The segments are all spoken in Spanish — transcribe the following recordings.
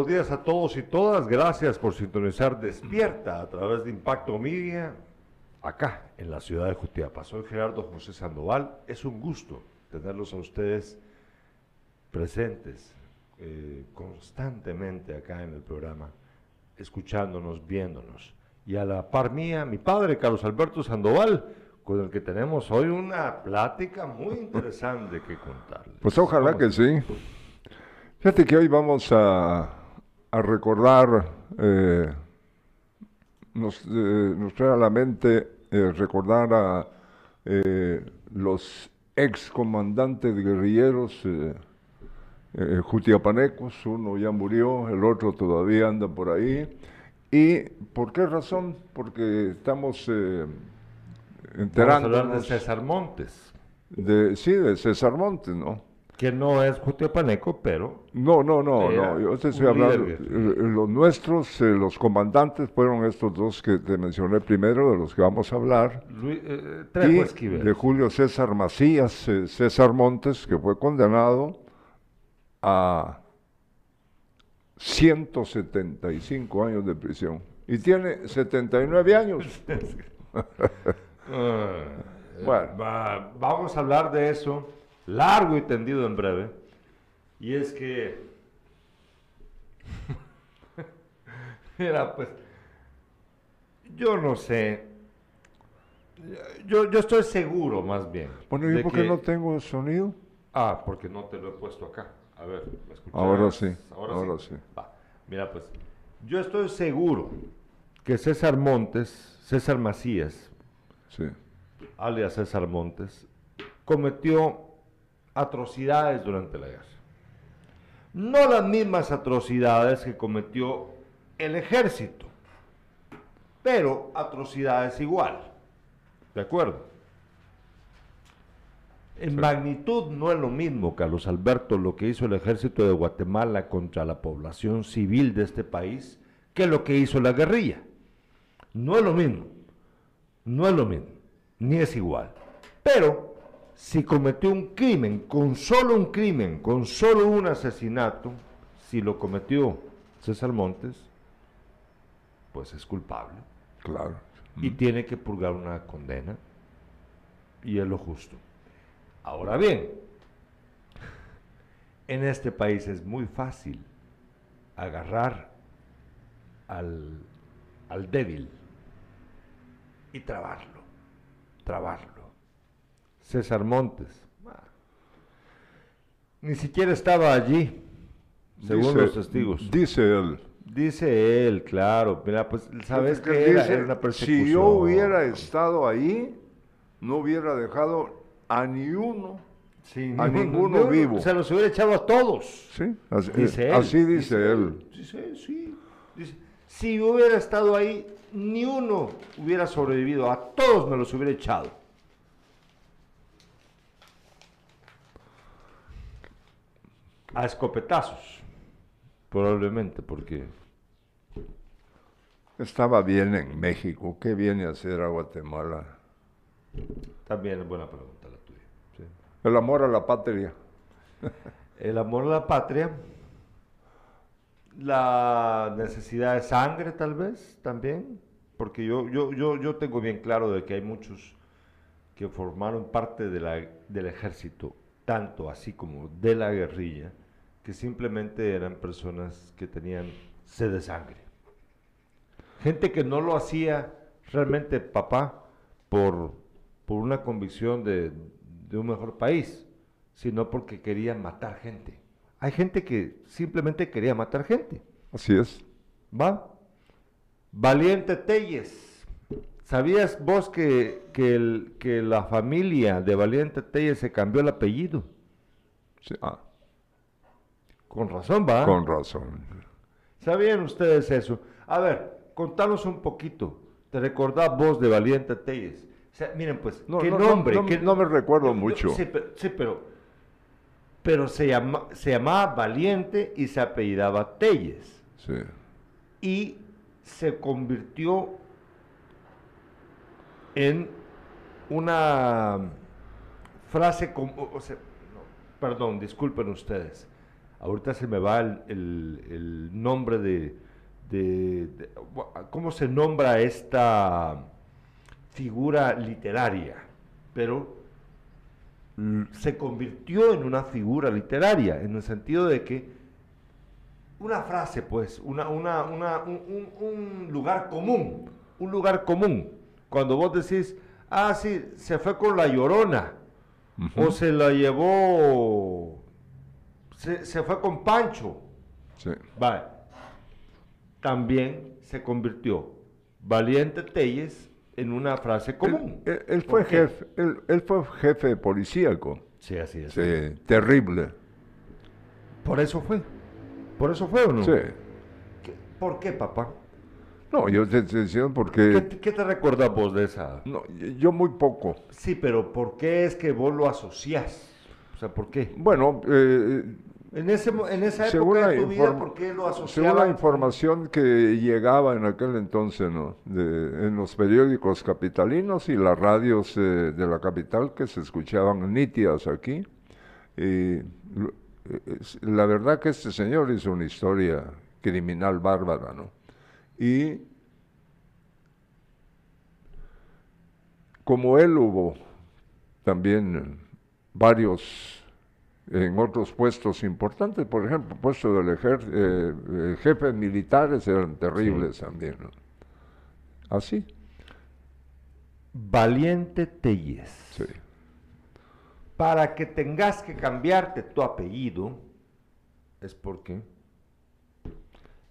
buenos días a todos y todas. Gracias por sintonizar Despierta a través de Impacto Media, acá en la ciudad de Jutiapa. Soy Gerardo José Sandoval. Es un gusto tenerlos a ustedes presentes eh, constantemente acá en el programa, escuchándonos, viéndonos. Y a la par mía, mi padre, Carlos Alberto Sandoval, con el que tenemos hoy una plática muy interesante que contarles. Pues ojalá que sí. Fíjate que hoy vamos a, recordar, eh, nos, eh, nos, trae a la mente eh, recordar a los ex comandantes guerrilleros jutiapanecos, uno ya murió, el otro todavía anda por ahí. ¿Y por qué razón? Porque estamos enterando. Vamos a hablar de César Montes. De, sí, de César Montes, ¿no? Que no es Jutiopaneco, pero... No, no, no, no, yo te estoy hablando, los nuestros, eh, los comandantes fueron estos dos que te mencioné primero, de los que vamos a hablar. Luis, eh, y de Julio César Macías, eh, César Montes, que fue condenado a 175 años de prisión. Y tiene 79 años. Ah, bueno. vamos a hablar de eso largo y tendido en breve. Y es que, mira, pues, yo no sé, yo, yo estoy seguro más bien. Bueno, ¿y por qué no tengo sonido? Ah, porque no te lo he puesto acá. A ver, ¿me escuchas? Ahora sí, ahora, sí. Mira, pues, yo estoy seguro que César Montes, César Macías, sí. alias César Montes, cometió atrocidades durante la guerra. No las mismas atrocidades que cometió el ejército, pero atrocidades igual. ¿De acuerdo? En magnitud no es lo mismo, Carlos Alberto, lo que hizo el ejército de Guatemala contra la población civil de este país que lo que hizo la guerrilla. No es lo mismo, no es lo mismo, ni es igual. Pero si cometió un crimen, con solo un crimen, con solo un asesinato, si lo cometió César Montes, pues es culpable. Claro. Y tiene que purgar una condena. Y es lo justo. Ahora bien, en este país es muy fácil agarrar al, al débil y trabarlo, trabarlo César Montes. Ni siquiera estaba allí, según los testigos. Dice él. Dice él, claro. Mira, pues, ¿sabes que era, una persecución? Si yo hubiera estado ahí, no hubiera dejado a ni uno, a ninguno vivo. Se los hubiera echado a todos. Sí, así dice él. Así dice, él. Dice, sí. Dice, si hubiera estado ahí, ni uno hubiera sobrevivido. A todos me los hubiera echado. A escopetazos, probablemente, porque... Estaba bien en México, ¿qué viene a hacer a Guatemala? También es buena pregunta la tuya. El amor a la patria. El amor a la patria, la necesidad de sangre tal vez también, porque yo, yo, yo, yo tengo bien claro de que hay muchos que formaron parte de la, del ejército, tanto así como de la guerrilla, que simplemente eran personas que tenían sed de sangre. Gente que no lo hacía realmente papá por, por una convicción de, de un mejor país, sino porque querían matar gente. Hay gente que simplemente quería matar gente. Así es. ¿Va? Valiente Telles. ¿Sabías vos que, que, el, que la familia de Valiente Telles se cambió el apellido? Sí. Ah. Con razón, va. Con razón. ¿Sabían ustedes eso? A ver, contanos un poquito. ¿Te recordás vos de Valiente Telles? miren, pues, no, ¿qué nombre? No, me recuerdo mucho. sí, pero, pero, se, llama, se llamaba Valiente y se apellidaba Telles. Sí. Y se convirtió en una frase, como, o sea, perdón, disculpen ustedes ahorita se me va el, nombre de, cómo se nombra esta figura literaria, pero se convirtió en una figura literaria, en el sentido de que una frase, pues, una, una, un, lugar común, un lugar común. Cuando vos decís, ah, sí, se fue con la llorona, o se la llevó, se, fue con Pancho. Sí. Vale. También se convirtió Valiente Telles en una frase común. Él, fue, jefe, él, fue jefe policíaco. Sí, así es. terrible. Por eso fue. ¿Por eso fue o no? Sí. ¿Por qué, papá? No, yo te, decía porque... ¿Qué, te recuerdas vos de esa? No, yo muy poco. Sí, pero ¿por qué es que vos lo asociás? O sea, ¿por qué? Bueno, eh, en, ese, en esa época de tu vida, ¿por qué lo asociabas? Según la información que llegaba en aquel entonces, ¿no? De, en los periódicos capitalinos y las radios eh, de la capital que se escuchaban nítidas aquí. Y la verdad que este señor hizo una historia criminal bárbara, ¿no? Y como él hubo también varios en otros puestos importantes, por ejemplo, puesto del ejército, eh, eh, jefes militares eran terribles también, ¿no? Así. Valiente Telles. Sí para que tengas que cambiarte tu apellido, es porque.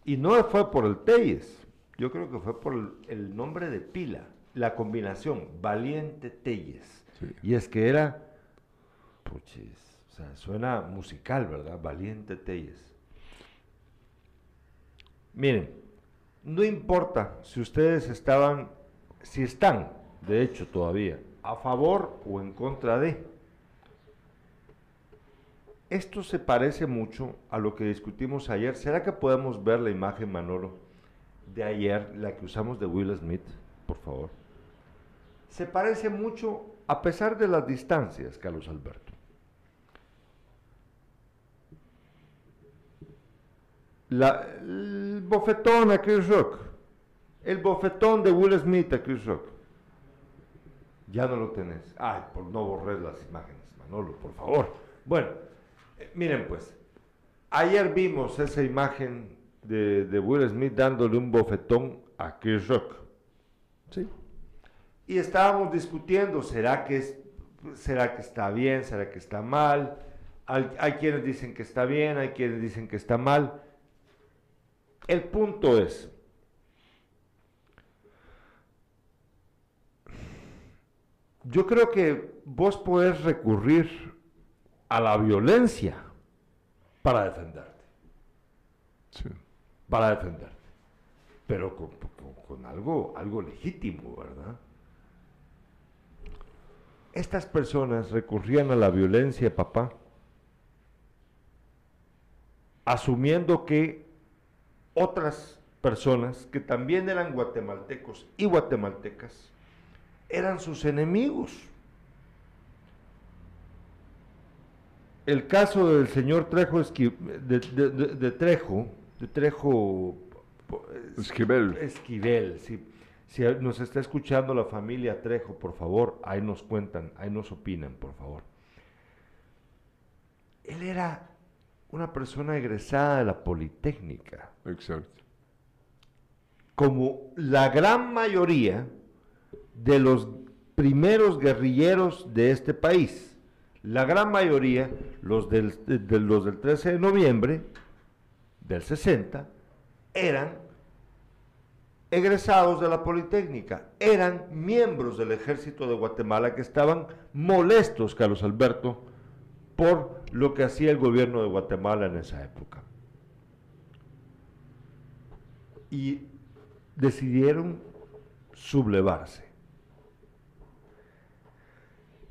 Y no fue por el Telles, yo creo que fue por el, nombre de pila, la combinación, Valiente Telles. Y es que era, sea, suena musical, ¿verdad? Valiente Telles. Miren, no importa si ustedes estaban, si están, de hecho todavía, a favor o en contra de esto se parece mucho a lo que discutimos ayer. ¿Será que podemos ver la imagen, Manolo, de ayer, la que usamos de Will Smith, por favor? Se parece mucho a pesar de las distancias, Carlos Alberto. El bofetón a Chris Rock. El bofetón de Will Smith a Chris Rock. Ya no lo tenés. Ay, por no borrar las imágenes, Manolo, por favor. Bueno, miren pues, ayer vimos esa imagen de, Will Smith dándole un bofetón a Chris Rock. ¿Sí? Y estábamos discutiendo, ¿será que, ¿será que está bien? ¿Será que está mal? Hay quienes dicen que está bien, hay quienes dicen que está mal. El punto es, yo creo que vos podés recurrir a la violencia para defenderte. Sí. Para defenderte. Pero con, algo, algo legítimo, ¿verdad? Estas personas recurrían a la violencia, papá, asumiendo que otras personas que también eran guatemaltecos y guatemaltecas eran sus enemigos. el caso del señor Trejo de, Trejo, de Trejo Esquivel. Esquivel, si, si nos está escuchando la familia Trejo, por favor, ahí nos cuentan, ahí nos opinan, por favor. Él era una persona egresada de la Politécnica. Exacto. Como la gran mayoría de los primeros guerrilleros de este país la gran mayoría, los del, de, los del 13 de noviembre del 60, eran egresados de la Politécnica, eran miembros del ejército de Guatemala que estaban molestos, Carlos Alberto, por lo que hacía el gobierno de Guatemala en esa época. Y decidieron sublevarse.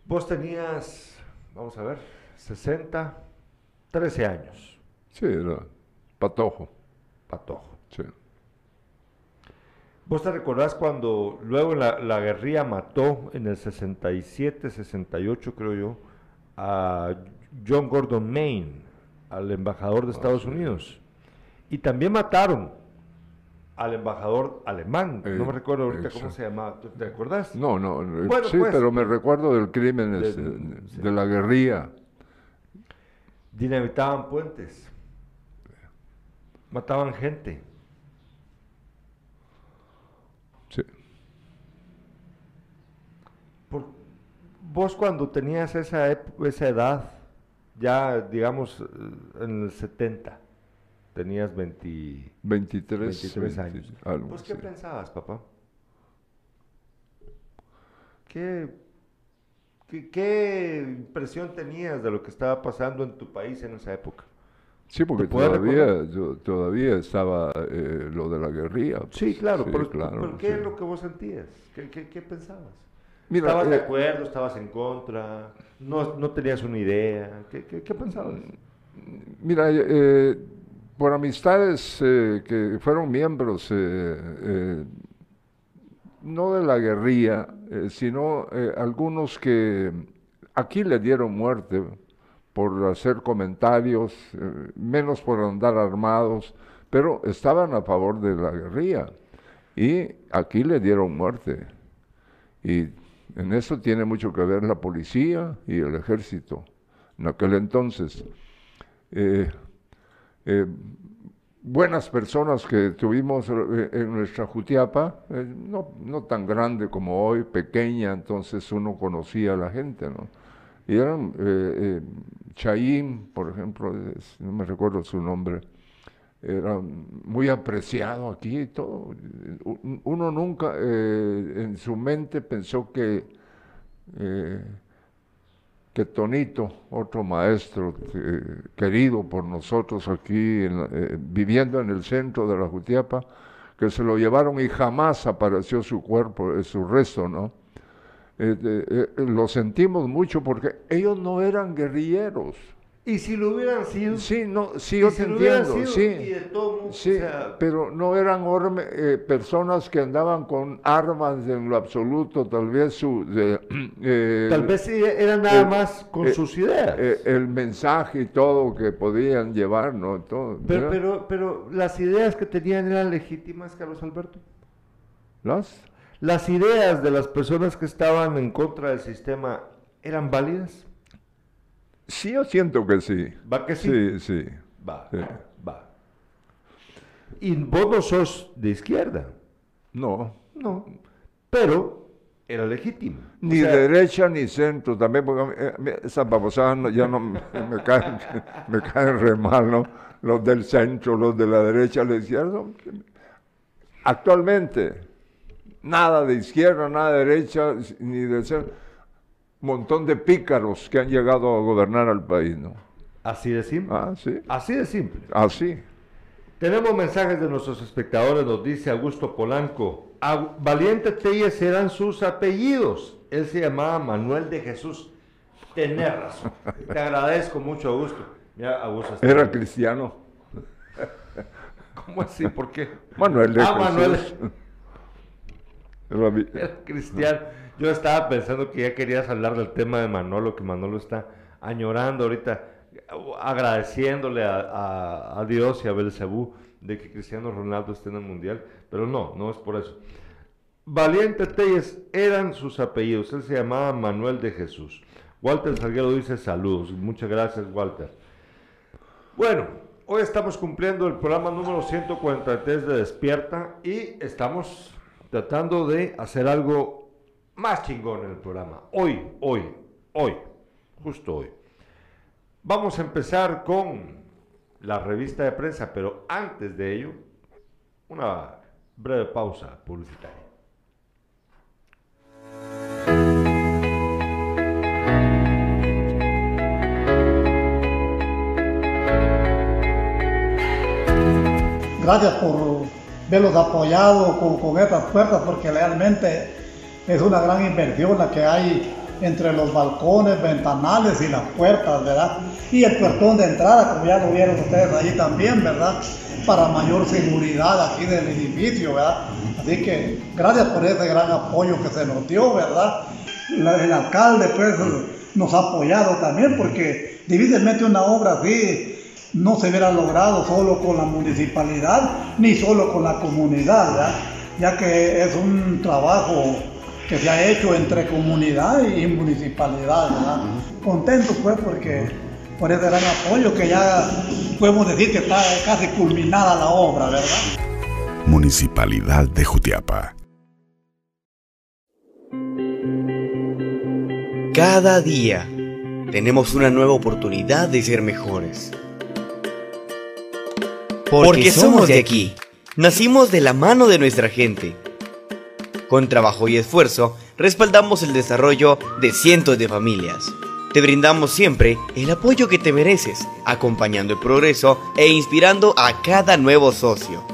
Vos tenías vamos a ver, 60, 13 años. Sí, era patojo. Patojo. Sí. ¿Vos te recordás cuando luego la, la guerrilla mató en el 67, 68 creo yo, a John Gordon Maine? al embajador de Estados Unidos. Y también mataron al embajador alemán. no me recuerdo ahorita cómo se llamaba. ¿Te acuerdas? No, no. sí, pues, pero me recuerdo del crimen de, de la guerrilla. Dinamitaban puentes. Mataban gente. Sí. Por, vos cuando tenías esa, esa edad, ya digamos en el 70, tenías 20, 23, años. ¿Vos qué pensabas, papá? ¿Qué, qué, impresión tenías de lo que estaba pasando en tu país en esa época? Sí, porque todavía, yo, todavía estaba eh, lo de la guerrilla. sí, claro, pero, ¿qué es lo que vos sentías? ¿Qué, qué, pensabas? ¿Estabas de eh, acuerdo? ¿Estabas en contra? ¿No, no tenías una idea? ¿Qué, qué pensabas? Mira, eh, por amistades que fueron miembros, no de la guerrilla, sino algunos que aquí le dieron muerte por hacer comentarios, eh, menos por andar armados, pero estaban a favor de la guerrilla. Y aquí le dieron muerte. Y en eso tiene mucho que ver la policía y el ejército. En aquel entonces, eh, eh, buenas personas que tuvimos en nuestra Jutiapa, no, no tan grande como hoy, pequeña, entonces uno conocía a la gente, ¿no? Y eran eh, eh por ejemplo, no me recuerdo su nombre, era muy apreciado aquí y todo. Uno nunca eh, en su mente pensó que, eh, Tonito, otro maestro querido por nosotros aquí, viviendo en el centro de la Jutiapa, que se lo llevaron y jamás apareció su cuerpo, su resto, ¿no? Eh, eh, lo sentimos mucho porque ellos no eran guerrilleros. Y si lo hubieran sido. Sí, no, sí, yo te entiendo. sí, sí pero no eran eh, personas que andaban con armas en lo absoluto, tal vez su. tal vez eran nada más con sus ideas. el mensaje y todo que podían llevar, ¿no? Todo, pero, pero, pero las ideas que tenían eran legítimas, Carlos Alberto. ¿Las? ¿Las ideas de las personas que estaban en contra del sistema eran válidas? Sí, yo siento que sí. ¿Va que sí? Sí, sí. Va, va. Y vos no sos de izquierda. No. No. Pero era legítimo. Ni derecha ni centro, también, porque eh, esas babosadas ya no me, caen, me caen re mal, ¿no? Los del centro, los de la derecha, la izquierda. Actualmente, nada de izquierda, nada de derecha, ni de ser montón de pícaros que han llegado a gobernar al país, ¿no? Así de simple. Ah, sí. Así de simple. Así. Tenemos mensajes de nuestros espectadores, nos dice Augusto Polanco. Valiente Telles eran sus apellidos. Él se llamaba Manuel de Jesús. Tenés razón. Te agradezco mucho, Augusto. Mira, Augusto Era cristiano. ¿Cómo así? ¿Por qué? Manuel de ah, Jesús. Manuel. Cristian, yo estaba pensando que ya querías hablar del tema de Manolo, que Manolo está añorando ahorita, agradeciéndole a, Dios y a Belcebú de que Cristiano Ronaldo esté en el Mundial, pero no, no es por eso. Valiente Telles eran sus apellidos, él se llamaba Manuel de Jesús. Walter Salguero dice saludos, muchas gracias Walter. Bueno, hoy estamos cumpliendo el programa número 143 de Despierta y estamos tratando de hacer algo más chingón en el programa. Hoy, hoy, hoy, justo hoy. Vamos a empezar con la revista de prensa, pero antes de ello, una breve pausa publicitaria. Gracias por verlos apoyados con, con estas puertas porque realmente es una gran inversión la que hay entre los balcones, ventanales y las puertas, ¿verdad? Y el puertón de entrada, como ya lo vieron ustedes allí también, ¿verdad? Para mayor seguridad aquí del edificio, ¿verdad? Así que gracias por ese gran apoyo que se nos dio, ¿verdad? el alcalde, pues, nos ha apoyado también porque difícilmente una obra así no se hubiera logrado solo con la municipalidad ni solo con la comunidad, ya que es un trabajo que se ha hecho entre comunidad y municipalidad. Contento pues porque por ese gran apoyo que ya podemos decir que está casi culminada la obra, ¿verdad? Municipalidad de Jutiapa. Cada día tenemos una nueva oportunidad de ser mejores. Porque, somos de aquí. Nacimos de la mano de nuestra gente. Con trabajo y esfuerzo, respaldamos el desarrollo de cientos de familias. Te brindamos siempre el apoyo que te mereces, acompañando el progreso e inspirando a cada nuevo socio.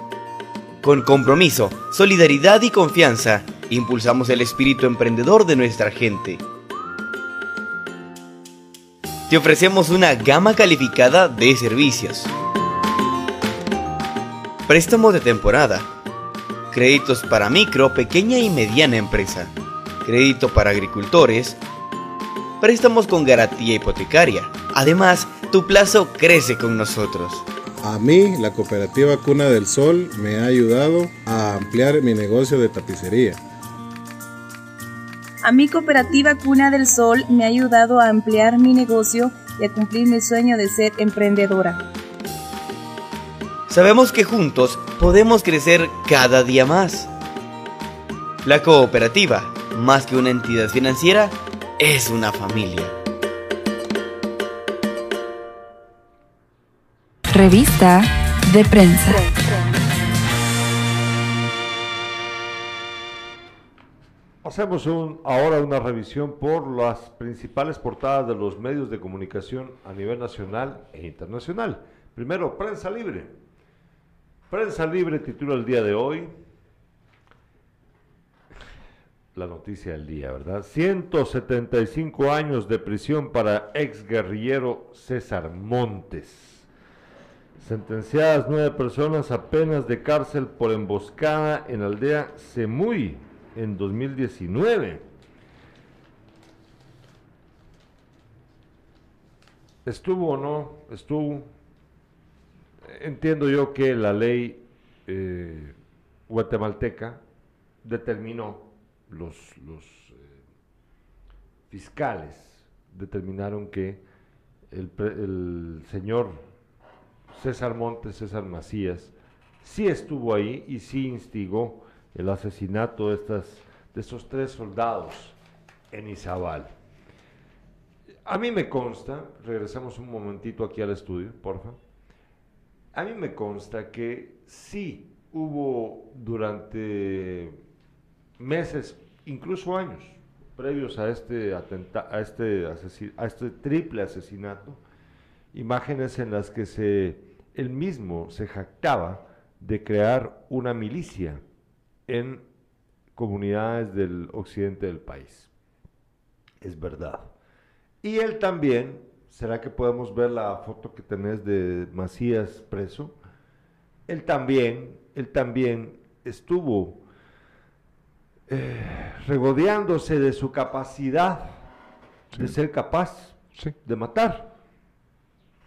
Con compromiso, solidaridad y confianza, impulsamos el espíritu emprendedor de nuestra gente. Te ofrecemos una gama calificada de servicios Préstamos de temporada. Créditos para micro, pequeña y mediana empresa. Crédito para agricultores. Préstamos con garantía hipotecaria. Además, tu plazo crece con nosotros. A mí, la cooperativa Cuna del Sol me ha ayudado a ampliar mi negocio de tapicería. A mi cooperativa Cuna del Sol me ha ayudado a ampliar mi negocio y a cumplir mi sueño de ser emprendedora. Sabemos que juntos podemos crecer cada día más. La cooperativa, más que una entidad financiera, es una familia. Revista de prensa. Hacemos un, ahora una revisión por las principales portadas de los medios de comunicación a nivel nacional e internacional. Primero, prensa libre. Prensa Libre titula el día de hoy la noticia del día, ¿verdad? 175 años de prisión para ex guerrillero César Montes. Sentenciadas nueve personas a penas de cárcel por emboscada en aldea Semuy en 2019. ¿Estuvo o no? Estuvo entiendo yo que la ley eh, guatemalteca determinó, los, eh, fiscales determinaron que el, señor César Montes, César Macías, sí estuvo ahí y sí instigó el asesinato de, estas, de estos tres soldados en Izabal. A mí me consta, regresamos un momentito aquí al estudio, por favor. A mí me consta que sí hubo durante meses, incluso años, previos a este, este, a este triple asesinato, imágenes en las que se, él mismo se jactaba de crear una milicia en comunidades del occidente del país. Es verdad. Y él también ¿Será que podemos ver la foto que tenés de Macías preso? Él también, él también estuvo eh, regodeándose de su capacidad de ser capaz de matar.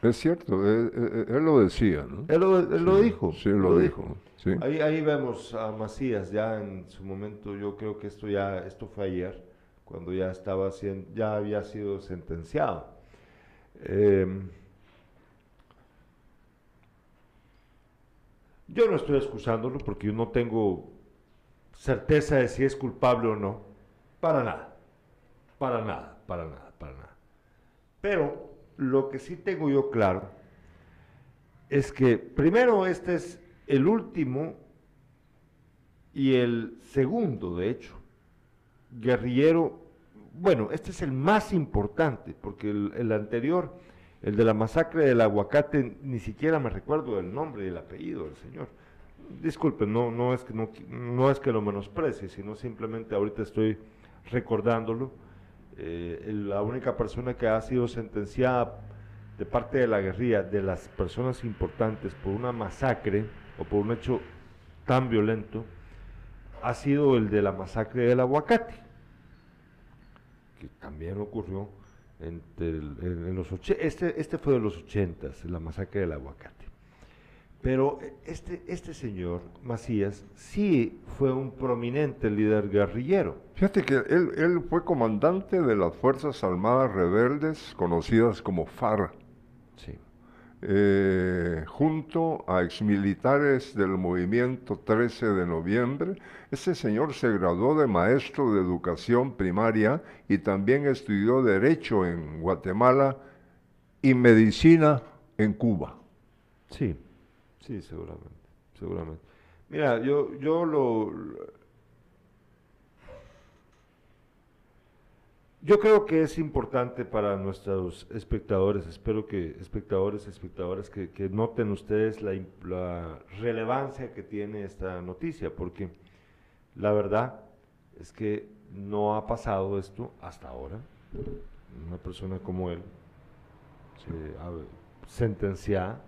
Es cierto, él, lo decía, ¿no? Él lo, dijo. Sí, lo, dijo. Ahí, ahí vemos a Macías ya en su momento, yo creo que esto ya, esto fue ayer, cuando ya estaba ya había sido sentenciado. Em, yo no estoy excusándolo porque yo no tengo certeza de si es culpable o no. Para nada. Para nada, para nada, para nada. Pero lo que sí tengo yo claro es que primero este es el último y el segundo, de hecho, guerrillero bueno, este es el más importante, porque el, anterior, el de la masacre del aguacate, ni siquiera me recuerdo el nombre y el apellido del señor. Disculpen, no, no, es que no, no es que lo menosprecie, sino simplemente ahorita estoy recordándolo. Eh, la única persona que ha sido sentenciada de parte de la guerrilla, de las personas importantes, por una masacre o por un hecho tan violento, ha sido el de la masacre del aguacate que también ocurrió entre el- en, en los este, este fue de los ochentas, la masacre del aguacate. Pero eh, este, este señor, Macías, sí fue un prominente líder guerrillero. Fíjate que él, él fue comandante de las Fuerzas Armadas Rebeldes, conocidas como FARC, Sí. Eh, junto a exmilitares del movimiento 13 de noviembre. Ese señor se graduó de maestro de educación primaria y también estudió Derecho en Guatemala y Medicina en Cuba. Sí, sí, seguramente, seguramente. Mira, yo, yo lo, yo creo que es importante para nuestros espectadores, espero que espectadores, espectadoras, que, noten ustedes la, la relevancia que tiene esta noticia, porque la verdad es que no ha pasado esto hasta ahora. Una persona como él, se ha- sentenciada,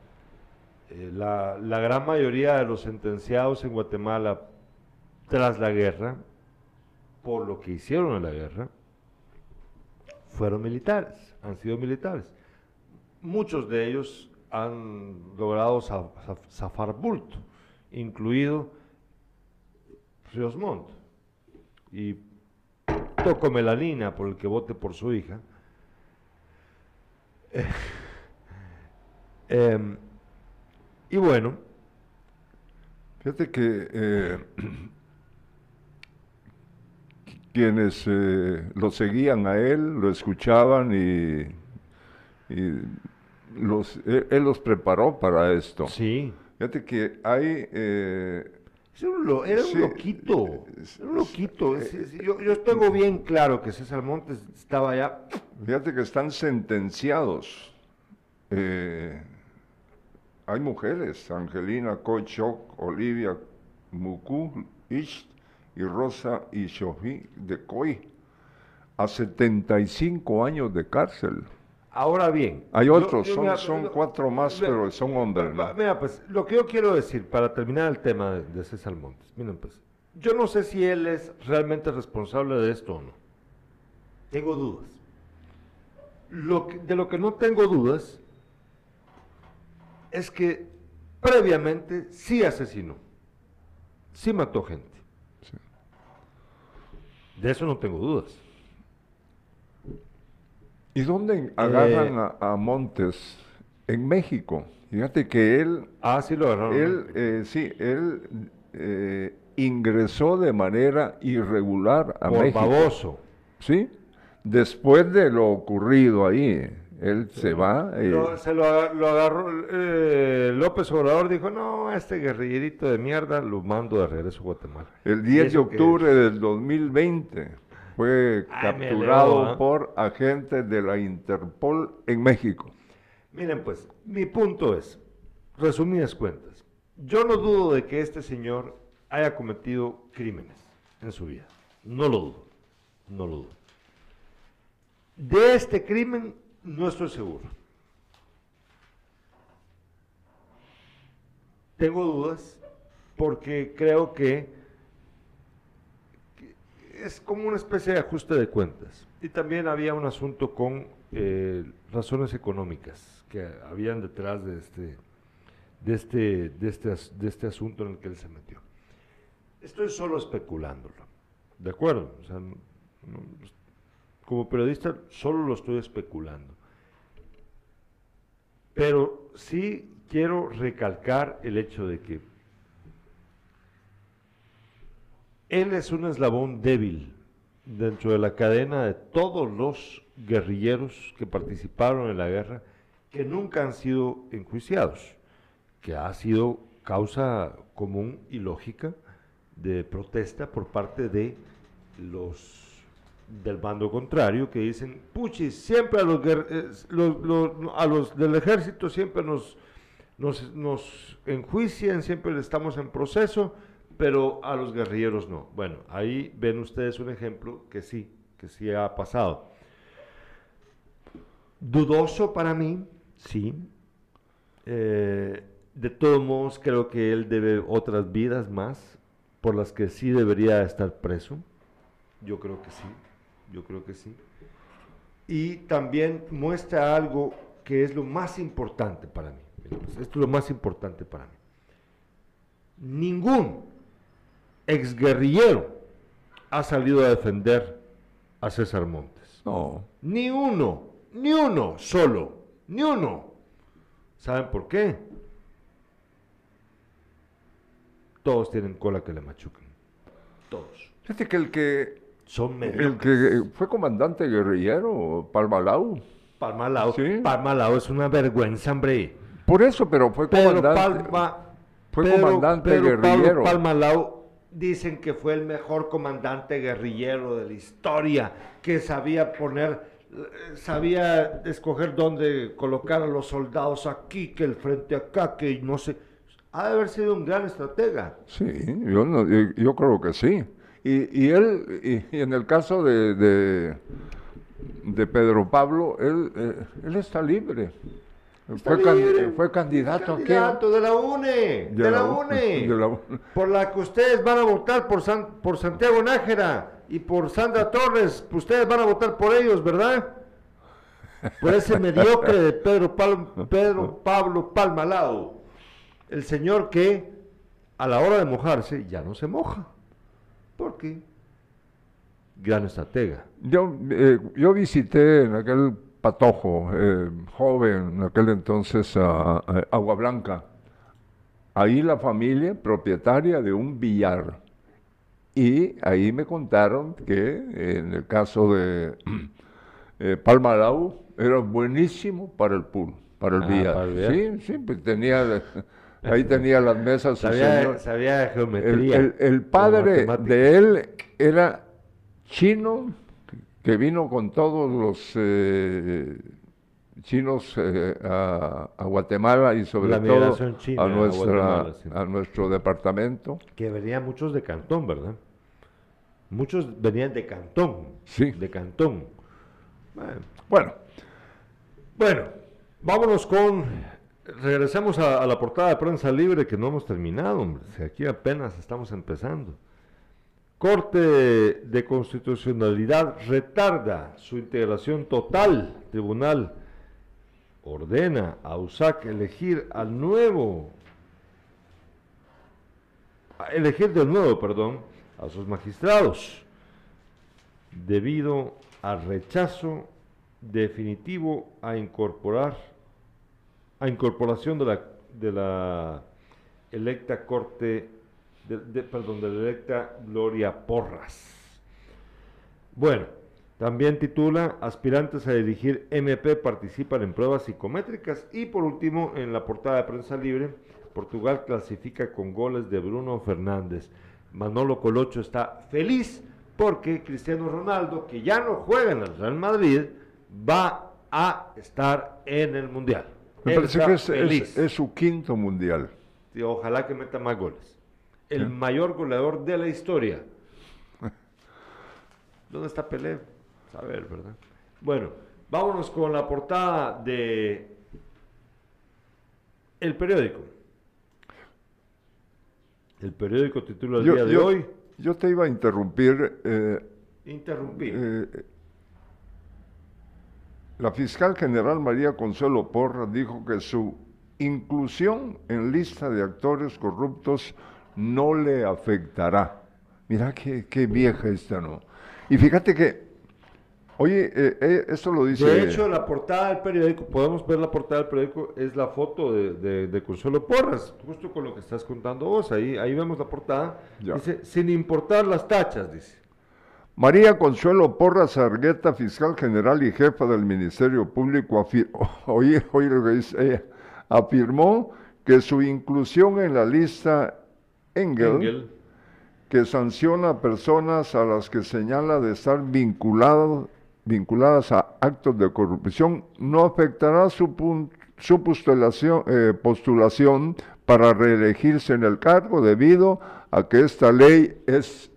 eh, la, la gran mayoría de los sentenciados en Guatemala tras la guerra, por lo que hicieron en la guerra, fueron militares, han sido militares. Muchos de ellos han logrado za- za- zafar bulto, incluido Ríos Montt. Y Toco Melanina, por el que vote por su hija. Em, y bueno, Fíjate que eh, quienes eh, lo seguían a él, lo escuchaban y, y los, él, él los preparó para esto. sí, Fíjate que hay... eh, Era un, lo- era un Sí, loquito, es- era un loquito. es- es- yo, yo tengo bien claro que César Montes estaba allá. Fíjate que están sentenciados. Eh, hay mujeres, Angelina Kochok, Olivia Muku Ish y Rosa Ishohi de Coy, a 75 años de cárcel. Ahora bien. Hay otros, yo son, mira, son lo- cuatro más, mira, pero son hombres. ¿no? Mira, pues, lo que yo quiero decir para terminar el tema de, de César Montes. Miren, pues, yo no sé si él es realmente responsable de esto o no. Tengo dudas. Lo que- de lo que no tengo dudas es que previamente sí asesinó, sí mató gente. De eso no tengo dudas. ¿Y dónde agarran a, a Montes? En México. Fíjate que él Ah, sí lo agarraron. Él, eh, sí, él eh, ingresó de manera irregular a por México. baboso. Sí, después de lo ocurrido ahí, él se va. eh, Lo- se lo, aga- lo agarró eh, López Obrador, dijo, no, a este guerrillerito de mierda lo mando de regreso a Guatemala. el ¿Y 10 de octubre del 2020 fue Ay, capturado ¿ah? por agentes de la Interpol en México. Miren pues, mi punto es, resumidas cuentas, yo no dudo de que este señor haya cometido crímenes en su vida, no lo dudo, no lo dudo. De este crimen no estoy seguro. Tengo dudas porque creo que es como una especie de ajuste de cuentas. Y también había un asunto con eh, razones económicas que habían detrás de este, de, este, de, este, de este asunto en el que él se metió. Estoy solo especulándolo, ¿de acuerdo? O sea, no- no- como periodista solo lo estoy especulando. Pero sí quiero recalcar el hecho de que él es un eslabón débil dentro de la cadena de todos los guerrilleros que participaron en la guerra que nunca han sido enjuiciados, que ha sido causa común y lógica de protesta por parte de los del bando contrario que dicen, puchis, siempre a eh, los- a los del ejército siempre nos, nos, nos enjuician, siempre estamos en proceso, pero a los guerrilleros no. Bueno, ahí ven ustedes un ejemplo que sí, que sí ha pasado. Dudoso para mí, sí. Eh, de todos modos, creo que él debe otras vidas más por las que sí debería estar preso. Yo creo que sí, yo creo que sí. y también muestra algo que es lo más importante para mí. Esto es lo más importante para mí. Ningún exguerrillero ha salido a defender a César Montes. No. Ni uno, ni uno solo, ni uno. ¿Saben por qué? Todos tienen cola que le machuquen. Todos. Fíjate que el que, Son el mediocres. que fue comandante guerrillero, Palmalau, Palmalao. Sí. Palmalao es una vergüenza, hombre. por eso, pero fue comandante. Palma. fue Pedro- comandante Pablo guerrillero. Palmalao dicen que fue el mejor comandante guerrillero de la historia, que sabía poner, eh, sabía escoger dónde colocar a los soldados aquí, que el frente acá, que no sé. Ha de haber sido un gran estratega. Sí, yo, no- yo, yo creo que sí. Y, y él, y, y en el caso de, de, de Pedro Pablo, él, eh, él está libre. Está fue, can- libre. fue candidato, aquí. Candidato de la UNE, de, la UNE, de la UNE. por la que ustedes van a votar por, San- por Santiago Nájera y por Sandra Torres, pues ustedes van a votar por ellos, ¿verdad? Por ese mediocre de Pedro, Pal- Pedro Pablo Palmalao, el señor que a la hora de mojarse ya no se moja, porque gran estratega. Yo, eh, yo visité en aquel patojo, eh, joven, en aquel entonces, a, a Agua Blanca. Ahí la familia propietaria de un billar. Y ahí me contaron que en el caso de eh, Palmalau era buenísimo para el pool, para el Ah, billar. para el billar. Sí, sí, pues tenía, ahí tenía las mesas. Sabía, sabía El, geometría. el- el padre de él era chino, que vino con todos los eh, chinos eh, a, a Guatemala y sobre La todo a, a nuestra, Guatemala, sí. a nuestro departamento. Que venían muchos de Cantón, ¿verdad? Muchos venían de Cantón. Sí. De Cantón. Bueno, bueno, vámonos con... Regresemos a, la portada de prensa libre que no hemos terminado, hombre. Aquí apenas estamos empezando. Corte de Constitucionalidad retarda su integración total. Tribunal ordena a USAC elegir al nuevo elegir de nuevo, perdón, a sus magistrados, debido al rechazo definitivo a incorporar, a incorporación de la, de la electa corte, de- perdón, de la electa Gloria Porras. Bueno, también titula Aspirantes a dirigir MP participan en pruebas psicométricas y por último en la portada de prensa libre, Portugal clasifica con goles de Bruno Fernández. Manolo Colocho está feliz porque Cristiano Ronaldo, que ya no juega en el Real Madrid, va a estar en el Mundial. Me Él parece que es, es- feliz. es su quinto mundial. Y ojalá que meta más goles. El mayor goleador de la historia. ¿Dónde está Pelé? A ver, ¿verdad? Bueno, vámonos con la portada de El periódico. El periódico titula el Yo, día de yo- hoy. yo te iba a interrumpir. eh, Interrumpir. Eh, la fiscal general María Consuelo Porra dijo que su inclusión en lista de actores corruptos no le afectará. Mira qué, qué vieja esta, ¿no? Y fíjate que, oye, eh, eh, esto lo dice... De hecho, la portada del periódico, podemos ver la portada del periódico, es la foto de, de- de Consuelo Porras, justo con lo que estás contando vos. Ahí, ahí vemos la portada. Ya. Dice, sin importar las tachas, dice. María Consuelo Porras Argueta, fiscal general y jefa del Ministerio Público, afir- oye, oye lo que dice ella, afirmó que su inclusión en la lista Engel, Engel. que sanciona a personas a las que señala de estar vinculado- vinculadas a actos de corrupción, no afectará su, pun- su postulación, eh, postulación para reelegirse en el cargo debido a que esta ley es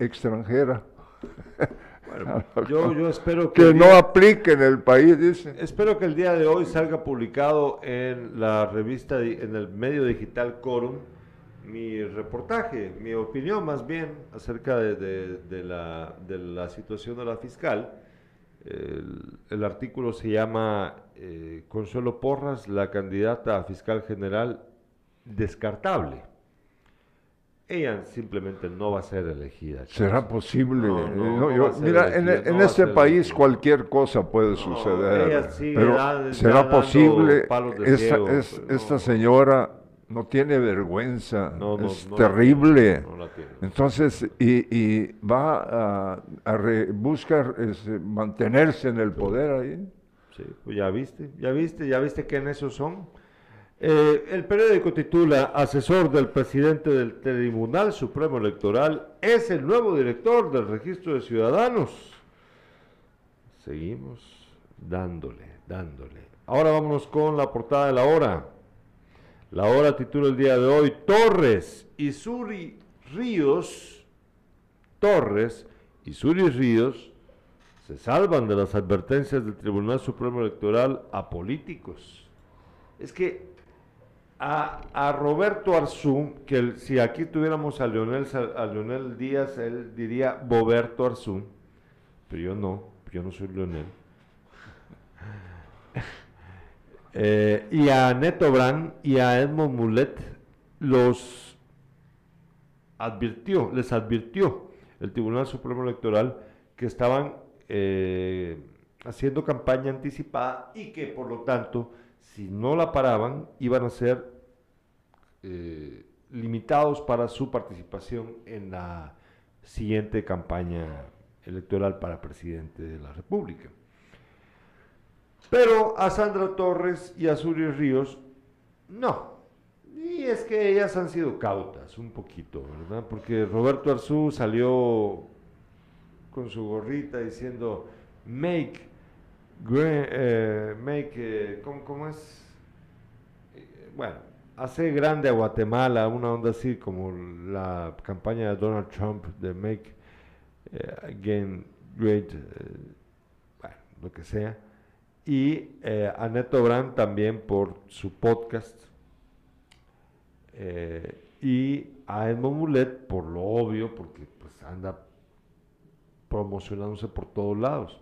extranjera. Yo, yo espero que, no día- aplique en el país, dice. espero que el día de hoy salga publicado en la revista, en el medio digital Corum, mi reportaje, mi opinión más bien acerca de, de- de la, de la situación de la fiscal. El, el artículo se llama eh, Consuelo Porras, la candidata a fiscal general descartable. Ella simplemente no va a ser elegida. ¿Será posible? No, no, no, yo- mira, en, elegida, a este país elegida. cualquier cosa puede suceder. pero da- ¿será posible? Esta, ciego, es- pero esta señora no tiene vergüenza, es terrible. Entonces, y, y va a, a re- buscar este, mantenerse en el poder ahí. Sí, pues ya viste, ya viste, ya viste que en eso son. Eh, el periódico titula Asesor del presidente del Tribunal Supremo Electoral es el nuevo director del registro de ciudadanos. Seguimos dándole, dándole. Ahora vámonos con la portada de la hora. La hora titula el día de hoy Torres y Suri Ríos. Torres y Suri Ríos se salvan de las advertencias del Tribunal Supremo Electoral a políticos. Es que a, Roberto Arzú, que si aquí tuviéramos a Leonel, a Leonel Díaz, él diría Boberto Arzú, pero yo no, yo no soy Leonel. Eh, y a Neto Brand y a Edmond Mulet los advirtió, les advirtió el Tribunal Supremo Electoral que estaban eh, haciendo campaña anticipada y que por lo tanto, si no la paraban, iban a ser eh, limitados para su participación en la siguiente campaña electoral para presidente de la República. Pero a Sandra Torres y a Suri Ríos, no. Y es que ellas han sido cautas un poquito, ¿verdad? Porque Roberto Arzú salió con su gorrita diciendo make, eh, make, eh, ¿cómo, cómo es? Eh, bueno, hace grande a Guatemala, una onda así como la campaña de Donald Trump de make eh, again great, bueno, lo que sea. Y a Neto Brand también por su podcast. Y a Edmond Mulet por lo obvio, porque pues anda promocionándose por todos lados.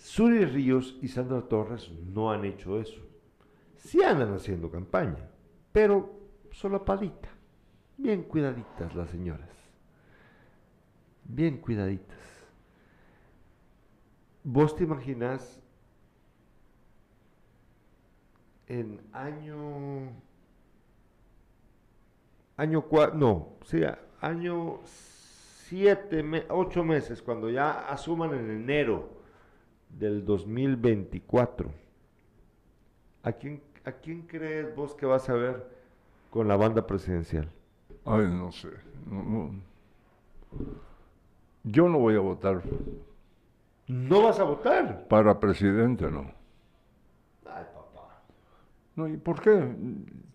Suri Ríos y Sandra Torres no han hecho eso. Sí andan haciendo campaña, pero solapadita. Bien cuidaditas las señoras. Bien cuidaditas. ¿Vos te imaginas en año año cua- no, sí, año siete, me- ocho meses, cuando ya asuman en enero del 2024, ¿a quién, ¿a quién crees vos que vas a ver con la banda presidencial? Ay, no sé. no- no. Yo no voy a votar No vas a votar. para presidente, no. Ay, papá. No, ¿y por qué?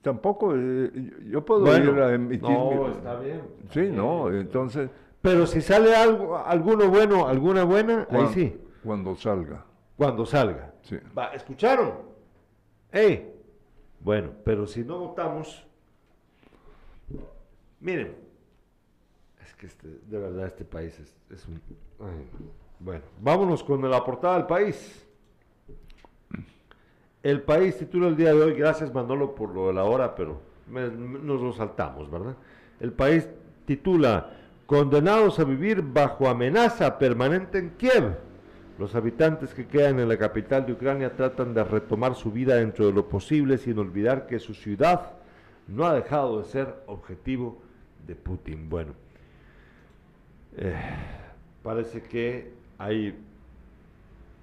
Tampoco, eh, yo- puedo Bueno, ir a emitir. no, mi- está bien. Sí, no, entonces, Pero si sale algo, alguno bueno, alguna buena, ahí sí, cuando salga. cuando salga. Sí. Va, ¿escucharon? ¡Ey! Bueno, pero si no votamos, miren, es que este, de verdad este país es, es un... ay, bueno, vámonos con la portada del país. El país titula el día de hoy, gracias Manolo por lo de la hora, pero me- nos lo saltamos, ¿verdad? El país titula, condenados a vivir bajo amenaza permanente en Kiev. Los habitantes que quedan en la capital de Ucrania tratan de retomar su vida dentro de lo posible sin olvidar que su ciudad no ha dejado de ser objetivo de Putin. Bueno, eh, parece que hay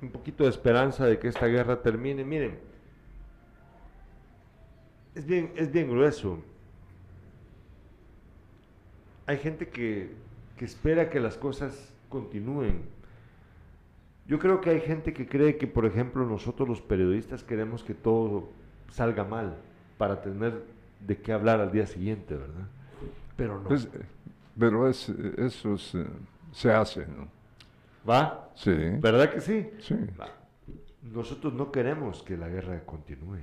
un poquito de esperanza de que esta guerra termine. Miren, es bien, es bien grueso. Hay gente que, que espera que las cosas continúen. Yo creo que hay gente que cree que, por ejemplo, nosotros los periodistas queremos que todo salga mal para tener de qué hablar al día siguiente, ¿verdad? Pero no. Pues, pero es, eso es, eh, se hace, ¿no? ¿Va? Sí. ¿Verdad que sí? Sí. Va. Nosotros no queremos que la guerra continúe.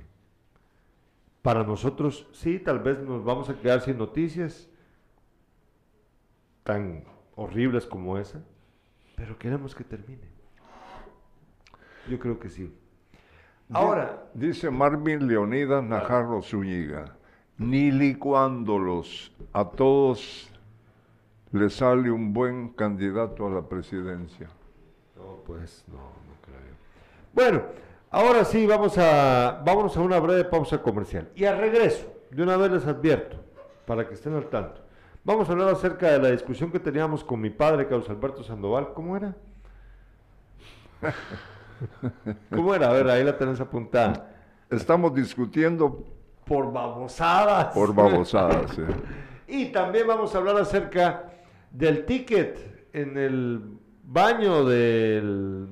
Para nosotros, sí, tal vez nos vamos a quedar sin noticias tan horribles como esa, pero queremos que termine. Yo creo que sí. Ahora, Dice Marvin Leonidas Najarro Zúñiga, ni licuándolos a todos le sale un buen candidato a la presidencia. no, pues no, no creo. Bueno, ahora sí, vamos a, vámonos a una breve pausa comercial. Y al regreso, de una vez les advierto, para que estén al tanto, vamos a hablar acerca de la discusión que teníamos con mi padre, Carlos Alberto Sandoval. ¿Cómo era? ¿Cómo era? A ver, ahí la tenés apuntada. Estamos discutiendo Por babosadas. por babosadas. sí. Y también vamos a hablar acerca del ticket en el baño del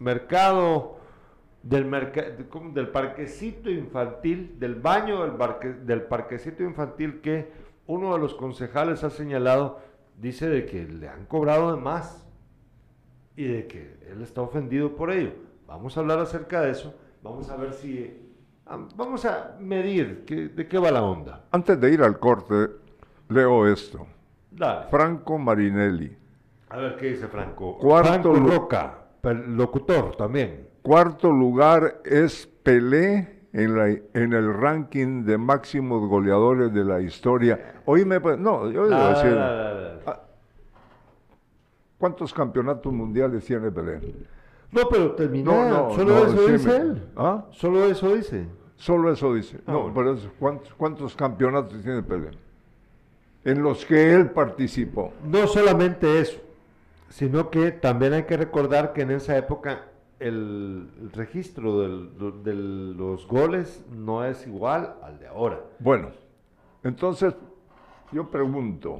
mercado, del, del parquecito infantil, del baño del, parque- del parquecito infantil que uno de los concejales ha señalado, dice de que le han cobrado de más y de que él está ofendido por ello. Vamos a hablar acerca de eso, vamos a ver si... ah, Vamos a medir de qué va la onda. Antes de ir al corte, leo esto. Dale. Franco Marinelli, A ver qué dice Franco. Cuarto Franco Roca, locutor también. cuarto lugar es Pelé en, la- en el ranking de máximos goleadores de la historia. Oíme, pues, no, yo iba a decir, ah, ¿cuántos campeonatos mundiales tiene Pelé? No, pero terminó. No, no, Solo no, eso dice él. ¿Ah? Solo eso dice. Solo eso dice. Ah, no, bueno. pero es- ¿cuántos, cuántos campeonatos tiene Pelé? En los que él participó. No solamente eso, sino que también hay que recordar que en esa época el, el registro del- de los goles no es igual al de ahora. Bueno, entonces yo pregunto,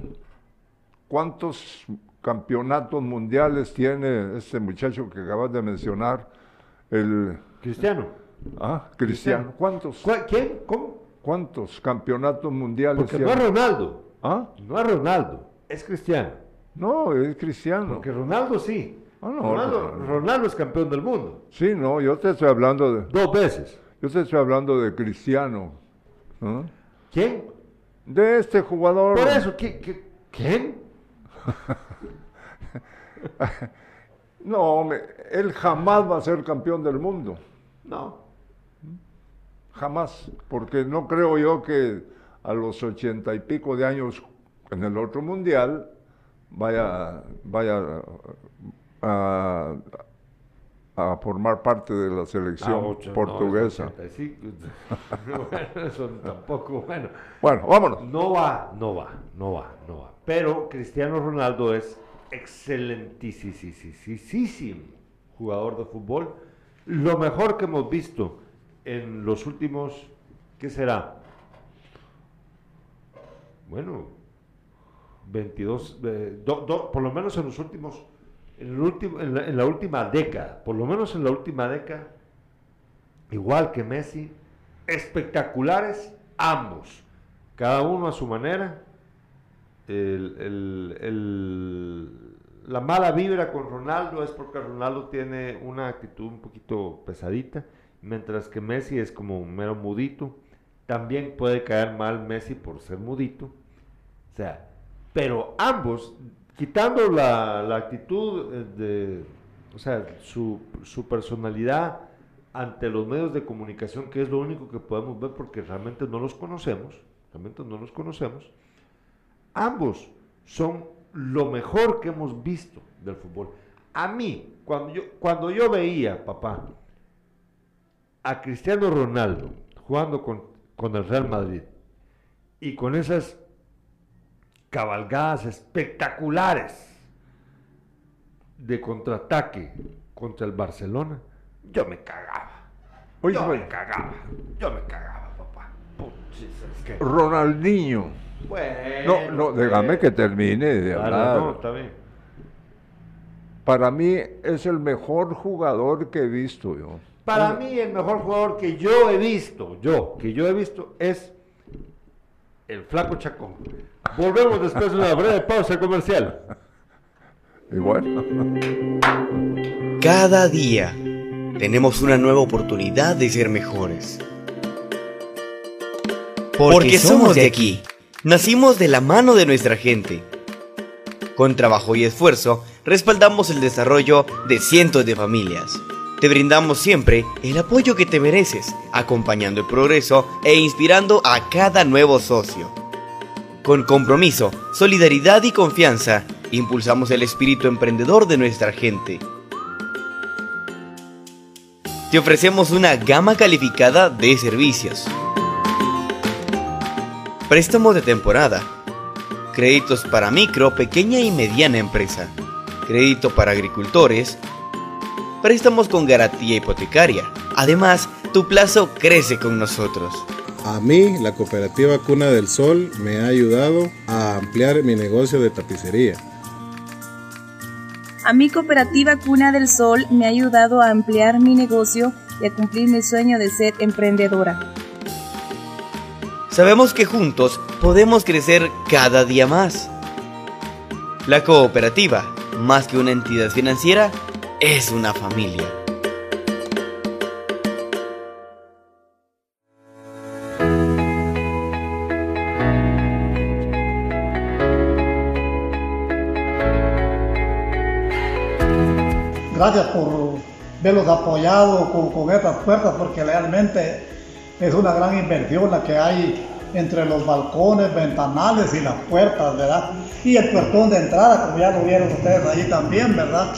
¿cuántos campeonatos mundiales tiene este muchacho que acabas de mencionar? El Cristiano. ah, Cristiano. ¿Cuántos, ¿Cuál- ¿Quién? ¿Cómo? ¿Cuántos campeonatos mundiales Porque no es Ronaldo. ¿Ah? No es Ronaldo. Es Cristiano. No, es Cristiano. Porque Ronaldo sí. Ah, no, Ronaldo, es campeón del mundo. Sí, no, yo te estoy hablando de, Dos veces. yo te estoy hablando de Cristiano. ¿ah? ¿Quién? De este jugador. Por eso, ¿qui- qui- ¿quién? No, hombre, él jamás va a ser campeón del mundo. No. Jamás, porque no creo yo que a los ochenta y pico de años en el otro mundial vaya, vaya a, a formar parte de la selección Ah, ocho, no, portuguesa. es 85. bueno, eso tampoco, bueno. Bueno, vámonos. No va, no va, no va, no va. Pero Cristiano Ronaldo es excelentísimo jugador de fútbol. Lo mejor que hemos visto en los últimos, ¿qué será? Bueno, 22, eh, por lo menos en los últimos, en, la, en la última década, por lo menos en la última década, igual que Messi, espectaculares ambos, cada uno a su manera. La mala vibra con Ronaldo es porque Ronaldo tiene una actitud un poquito pesadita, mientras que Messi es como un mero mudito. También puede caer mal Messi por ser mudito. O sea, pero ambos, quitando la, actitud eh, de, o sea, su personalidad ante los medios de comunicación, que es lo único que podemos ver porque realmente no los conocemos, realmente no los conocemos, ambos son lo mejor que hemos visto del fútbol. A mí, cuando yo, cuando yo veía, papá, a Cristiano Ronaldo jugando con, con el Real Madrid y con esas cabalgadas espectaculares de contraataque contra el Barcelona, yo me cagaba. Oye, yo me cagaba. Yo me cagaba, papá. Puchis, es que- Ronaldinho. Bueno, No, no, déjame bueno. que termine de Claro, hablar. no, está bien. Para mí es el mejor jugador que he visto yo. Para mí el mejor jugador que yo he visto, yo, que yo he visto es el flaco Chacón. Volvemos después de una breve pausa comercial. Y bueno. Cada día tenemos una nueva oportunidad de ser mejores. Porque somos de aquí. Nacimos de la mano de nuestra gente. Con trabajo y esfuerzo, respaldamos el desarrollo de cientos de familias. Te brindamos siempre el apoyo que te mereces, acompañando el progreso e inspirando a cada nuevo socio. Con compromiso, solidaridad y confianza, impulsamos el espíritu emprendedor de nuestra gente. Te ofrecemos una gama calificada de servicios. Préstamos de temporada. Créditos para micro, pequeña y mediana empresa. Crédito para agricultores. Préstamos con garantía hipotecaria. Además, tu plazo crece con nosotros. A mí, la cooperativa Cuna del Sol me ha ayudado a ampliar mi negocio de tapicería. A mi cooperativa Cuna del Sol me ha ayudado a ampliar mi negocio y a cumplir mi sueño de ser emprendedora. Sabemos que juntos podemos crecer cada día más. La cooperativa, más que una entidad financiera, es una familia. Gracias por verlos apoyados con, con estas puertas porque realmente es una gran inversión la que hay entre los balcones, ventanales y las puertas, ¿verdad? Y el puertón de entrada, como ya lo vieron ustedes allí también, ¿verdad?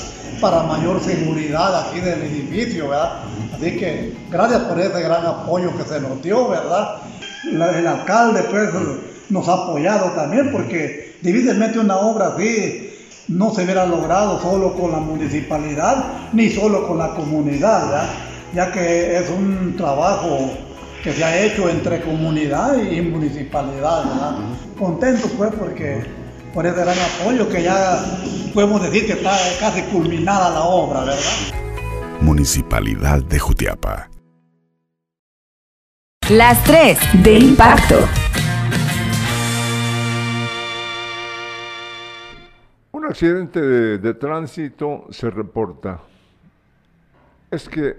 Para mayor seguridad aquí del edificio, ¿verdad? Así que gracias por ese gran apoyo que se nos dio, ¿verdad? El alcalde, pues, nos ha apoyado también porque difícilmente una obra así no se hubiera logrado solo con la municipalidad ni solo con la comunidad, ¿verdad? ya que es un trabajo que se ha hecho entre comunidad y municipalidad. ¿verdad? Contento pues porque por ese gran apoyo que ya podemos decir que está casi culminada la obra, ¿verdad? Municipalidad de Jutiapa. Las 3 de impacto. Un accidente de, de tránsito se reporta. Es que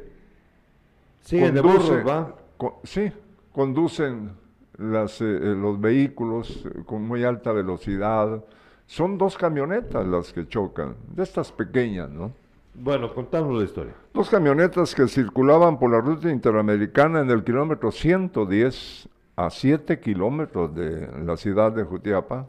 Siguen de conduce- burros, ¿va? Sí, conducen las, eh, eh, los vehículos eh, con muy alta velocidad. Son dos camionetas las que chocan, de estas pequeñas, ¿no? Bueno, contanos la historia. Dos camionetas que circulaban por la ruta interamericana en el kilómetro 110 a 7 kilómetros de la ciudad de Jutiapa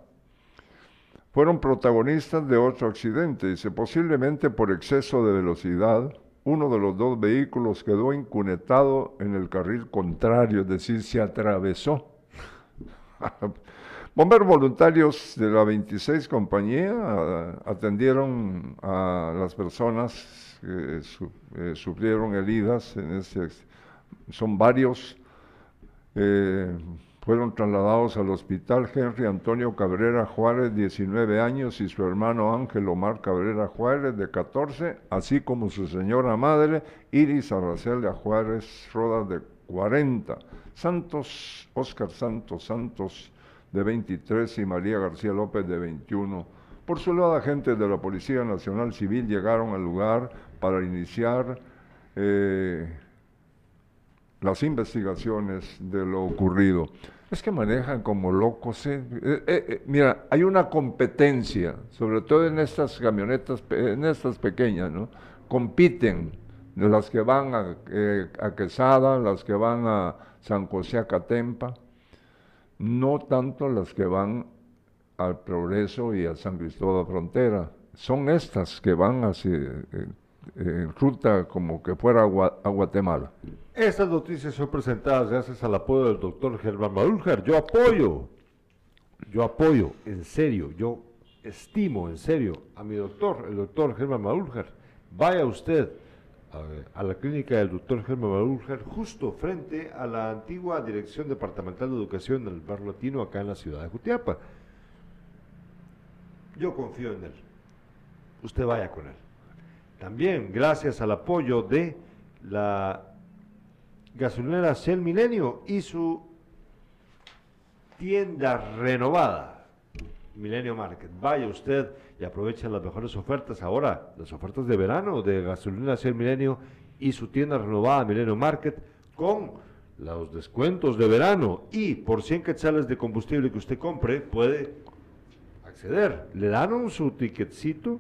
fueron protagonistas de otro accidente. Dice, posiblemente por exceso de velocidad, uno de los dos vehículos quedó incunetado en el carril contrario, es decir, se atravesó. Bomberos voluntarios de la 26 compañía atendieron a las personas que su- eh, sufrieron heridas en este son varios eh, fueron trasladados al hospital Henry Antonio Cabrera Juárez, 19 años, y su hermano Ángel Omar Cabrera Juárez, de 14, así como su señora madre, Iris Arracelia Juárez Rodas, de 40. Santos, Óscar Santos Santos, de 23, y María García López, de 21. Por su lado, agentes de la Policía Nacional Civil llegaron al lugar para iniciar eh, las investigaciones de lo ocurrido. Es que manejan como locos. ¿eh? Eh, eh, mira, hay una competencia, sobre todo en estas camionetas, en estas pequeñas, ¿no? Compiten las que van a, a Quesada, las que van a San José Acatempa, no tanto las que van al Progreso y a San Cristóbal Frontera. Son estas que van hacia, en ruta como que fuera a Guatemala. Estas noticias son presentadas gracias al apoyo del doctor Germán Maúljar. Yo apoyo, yo apoyo, en serio, yo estimo en serio a mi doctor, el doctor Germán Maúljar. Vaya usted a, la clínica del doctor Germán Maúljar, justo frente a la antigua Dirección Departamental de Educación del Barrio Latino, acá en la ciudad de Jutiapa. Yo confío en él. Usted vaya con él. También gracias al apoyo de la gasolinera Shell Milenio y su tienda renovada, Milenio Market. Vaya usted y aproveche las mejores ofertas ahora, las ofertas de verano de gasolina Shell Milenio y su tienda renovada, Milenio Market, con los descuentos de verano y por 100 quetzales de combustible que usted compre, puede acceder. Le dan un su ticketcito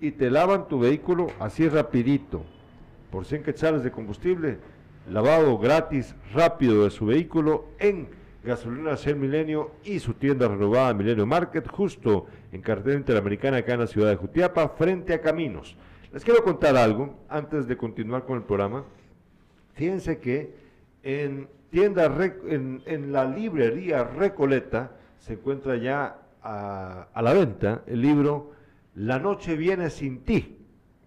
y te lavan tu vehículo así rapidito. por 100 quetzales de combustible, lavado gratis rápido de su vehículo en Gasolina 100 Milenio y su tienda renovada Milenio Market, justo en carretera interamericana acá en la ciudad de Jutiapa, frente a Caminos. Les quiero contar algo antes de continuar con el programa. Fíjense que en en, la librería Recoleta se encuentra ya a, a la venta el libro La noche viene sin ti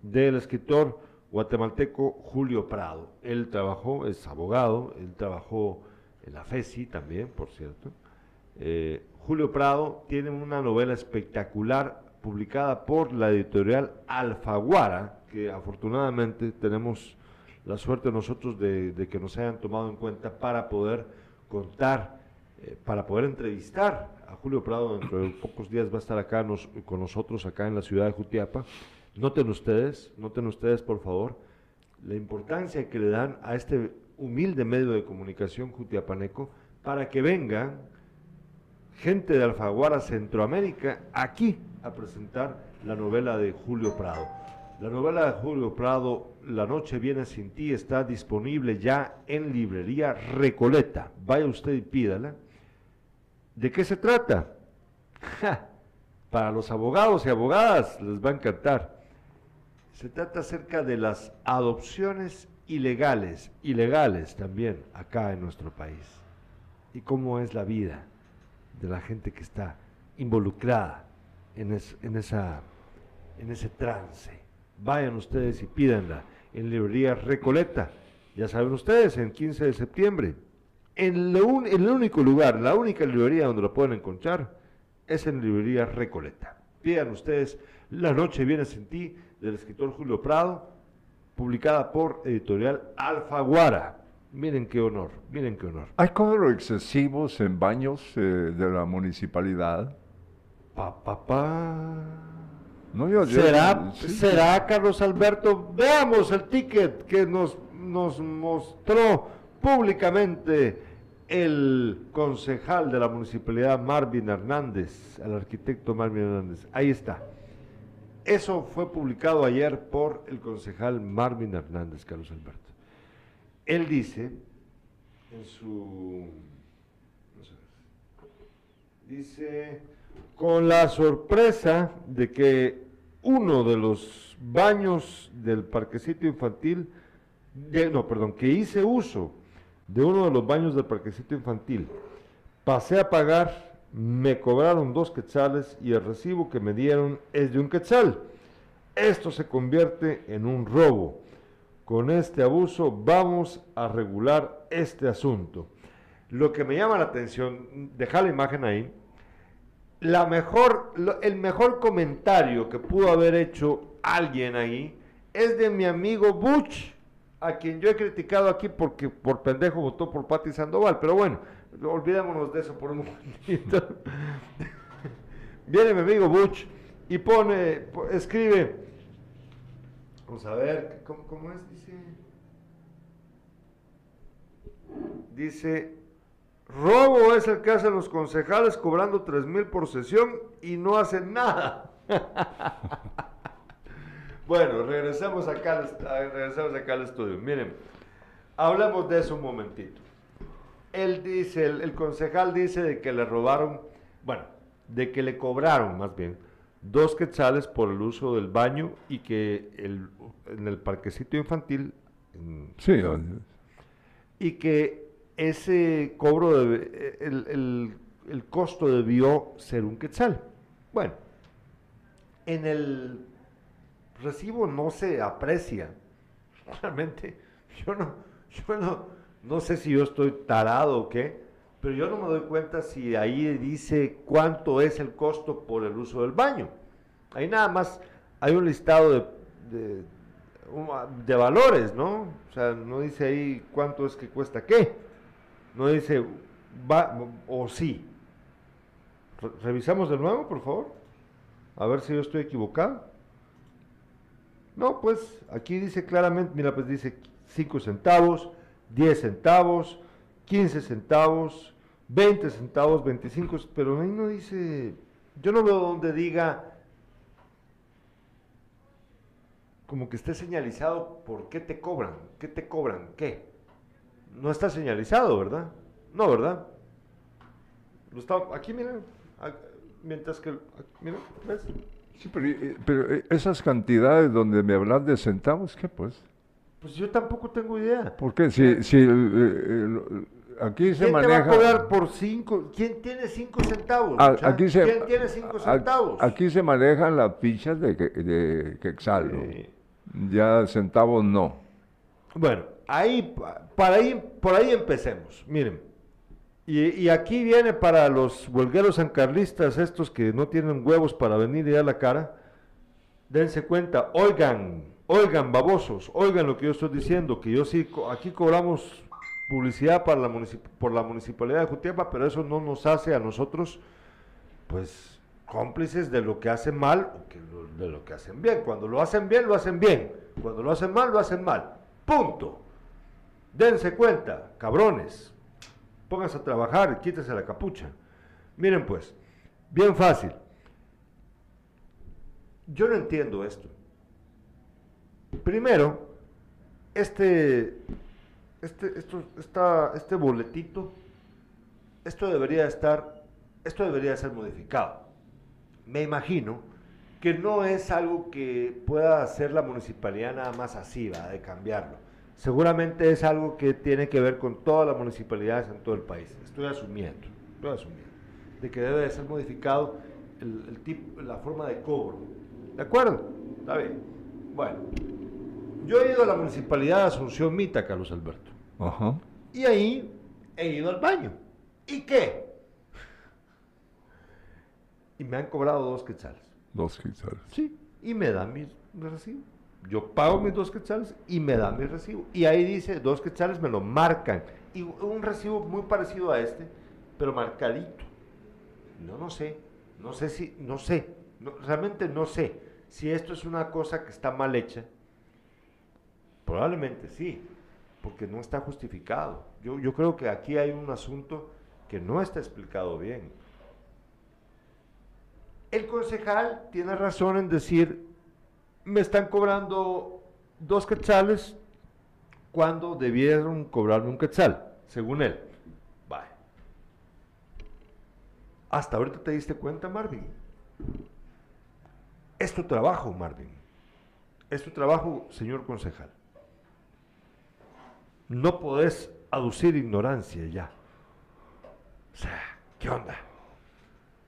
del escritor guatemalteco Julio Prado. Él trabajó, es abogado, él trabajó en la FESI también, por cierto. Eh, Julio Prado tiene una novela espectacular publicada por la editorial Alfaguara, que afortunadamente tenemos la suerte nosotros de, que nos hayan tomado en cuenta para poder contar, eh, para poder entrevistar a Julio Prado. Dentro de pocos días va a estar acá con nosotros, acá en la ciudad de Jutiapa. Noten ustedes, noten ustedes por favor, la importancia que le dan a este humilde medio de comunicación jutiapaneco para que vengan gente de Alfaguara, Centroamérica, aquí a presentar la novela de Julio Prado. La novela de Julio Prado, La noche viene sin ti, está disponible ya en librería Recoleta. Vaya usted y pídala. ¿De qué se trata? para los abogados y abogadas les va a encantar. Se trata acerca de las adopciones ilegales, ilegales también acá en nuestro país. Y cómo es la vida de la gente que está involucrada en, esa, en ese trance. Vayan ustedes y pídanla en librería Recoleta. Ya saben ustedes, en 15 de septiembre. En, en el único lugar, la única librería donde lo pueden encontrar es en librería Recoleta. Pidan ustedes La noche viene sin ti del escritor Julio Prado, publicada por editorial Alfaguara. Miren qué honor, miren qué honor. ¿Hay cobros excesivos en baños eh, de la municipalidad? Pa, pa, pa. No, yo, ¿Será, ¿Será, Carlos Alberto? Veamos el ticket que nos, nos mostró públicamente el concejal de la municipalidad Marvin Hernández, el arquitecto Marvin Hernández. Ahí está. Eso fue publicado ayer por el concejal Marvin Hernández, Carlos Alberto. Él dice en su... dice, con la sorpresa de que uno de los baños del parquecito infantil, no, perdón, que hice uso de uno de los baños del parquecito infantil, pasé a pagar me cobraron dos quetzales y el recibo que me dieron es de un quetzal. Esto se convierte en un robo. Con este abuso vamos a regular este asunto. Lo que me llama la atención, deja la imagen ahí, el mejor comentario que pudo haber hecho alguien ahí es de mi amigo Butch, a quien yo he criticado aquí porque por pendejo votó por Pati Sandoval, pero bueno, olvidémonos de eso por un momentito. Viene mi amigo Butch y pone, escribe, vamos a ver, ¿cómo, es? Dice, dice, robo es el que hacen los concejales cobrando tres mil por sesión y no hacen nada. bueno, regresemos acá, regresemos acá al estudio. Miren, hablemos de eso un momentito él dice, el, concejal dice de que le robaron, bueno, de que le cobraron más bien dos quetzales por el uso del baño y que el, en el parquecito infantil... sí. Y que ese cobro, el, el costo debió ser un quetzal. Bueno, en el recibo no se aprecia. Realmente, yo no, yo no, no sé si yo estoy tarado o qué, pero yo no me doy cuenta si ahí dice cuánto es el costo por el uso del baño. Ahí nada más hay un listado de, de, valores, ¿no? O sea, no dice ahí cuánto es que cuesta qué. No dice, va, o sí. revisamos de nuevo, por favor. A ver si yo estoy equivocado. No, pues aquí dice claramente, mira, pues dice 5 centavos, 10 centavos, 15 centavos, 20 centavos, 25, pero ahí no dice, yo no veo donde diga como que esté señalizado por qué te cobran, qué te cobran, qué. No está señalizado, ¿verdad? No, ¿verdad? Lo está, aquí, miren, a- mientras que, miren, ¿ves? Sí, pero, eh, pero, eh, esas cantidades donde me hablas de centavos, ¿qué pues? Pues yo tampoco tengo idea. ¿Por qué? Si, si el- el- el- aquí se ¿Quién te maneja... va a cobrar por cinco? ¿Quién tiene cinco centavos? A- aquí se, ¿Quién tiene cinco a- centavos? Aquí se manejan las fichas de, que- de. Sí. Ya centavos no. Bueno, ahí, pa- para ahí, por ahí empecemos. Miren, y, y aquí viene para los huelgueros sancarlistas, estos que no tienen huevos para venir y dar la cara, dense cuenta, oigan, oigan, babosos, oigan lo que yo estoy diciendo, que yo sí, aquí cobramos publicidad para la por la municipalidad de Jutiapa, pero eso no nos hace a nosotros, pues, cómplices de lo que hacen mal o que de lo que hacen bien. Cuando lo hacen bien, lo hacen bien. Cuando lo hacen mal, lo hacen mal. Punto. Dense cuenta, cabrones. Pónganse a trabajar y quítense la capucha. Miren pues, bien fácil. Yo no entiendo esto. Primero, este, este, esto, esta- este boletito, esto debería estar, esto debería ser modificado. Me imagino que no es algo que pueda hacer la municipalidad nada más así, ¿va? de cambiarlo. Seguramente es algo que tiene que ver con todas las municipalidades en todo el país. Estoy asumiendo, estoy asumiendo, de que debe de ser modificado el tipo, la forma de cobro. ¿De acuerdo? Está bien. Bueno, yo he ido a la municipalidad de Asunción Mita, Carlos Alberto. Ajá. Y ahí he ido al baño. ¿Y qué? Y me han cobrado dos quetzales. Dos quetzales. Sí. Y me dan mi mi recibo. Yo pago mis dos quetzales y me dan mi recibo. Y ahí dice, dos quetzales me lo marcan. Y un recibo muy parecido a este, pero marcadito. No, no sé. No sé si, no sé. No, realmente no sé si esto es una cosa que está mal hecha. Probablemente sí, porque no está justificado. Yo, yo creo que aquí hay un asunto que no está explicado bien. El concejal tiene razón en decir, me están cobrando dos quetzales cuando debieron cobrarme un quetzal, según él. Vale. Hasta ahorita te diste cuenta, Marvin. Es tu trabajo, Marvin. Es tu trabajo, señor concejal. No podés aducir ignorancia ya. O sea, ¿qué onda?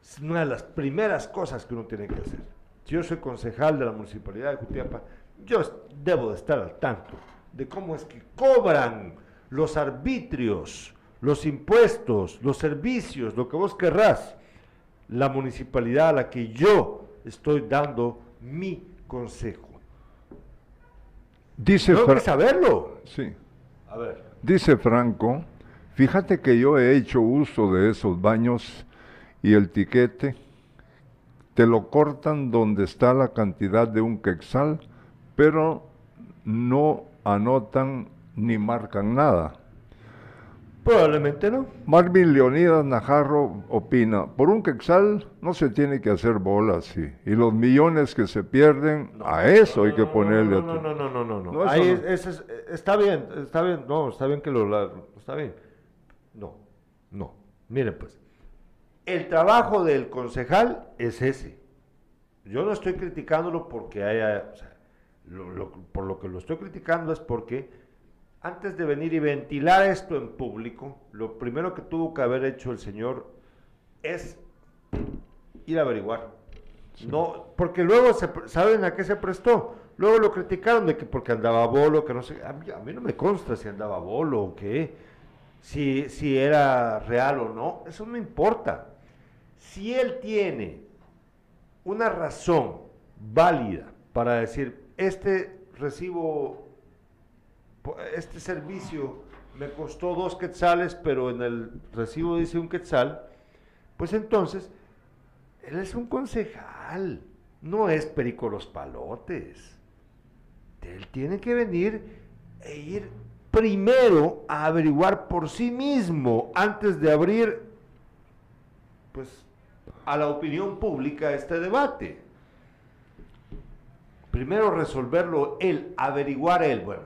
Es una de las primeras cosas que uno tiene que hacer. Si yo soy concejal de la municipalidad de Jutiapa, yo debo de estar al tanto de cómo es que cobran los arbitrios, los impuestos, los servicios, lo que vos querrás, la municipalidad a la que yo estoy dando mi consejo. Dice, Tengo que saberlo. sí. Dice Franco, fíjate que yo he hecho uso de esos baños y el tiquete te lo cortan donde está la cantidad de un quexal, pero no anotan ni marcan nada. Probablemente no. Marvin Leonidas Najarro opina, por un quexal no se tiene que hacer bolas y, y los millones que se pierden, a eso hay que ponerle... No, no, no, no, no, no, Ahí es- es- está bien, está bien, no, está bien que lo, la- está bien. No, no. Miren pues, el trabajo del concejal es ese. Yo no estoy criticándolo porque haya, o sea, lo- lo- por lo que lo estoy criticando es porque antes de venir y ventilar esto en público, lo primero que tuvo que haber hecho el señor es ir a averiguar. No, porque luego se, saben a qué se prestó. Luego lo criticaron de que porque andaba bolo, que no sé. A mí, a mí no me consta si andaba bolo o qué, si, si era real o no. Eso no importa. Si él tiene una razón válida para decir, este recibo, este servicio me costó dos quetzales, pero en el recibo dice un quetzal, pues entonces él es un concejal, no es Perico los Palotes. Él tiene que venir e ir primero a averiguar por sí mismo antes de abrir, pues, a la opinión pública este debate. Primero resolverlo él, averiguar él. Bueno,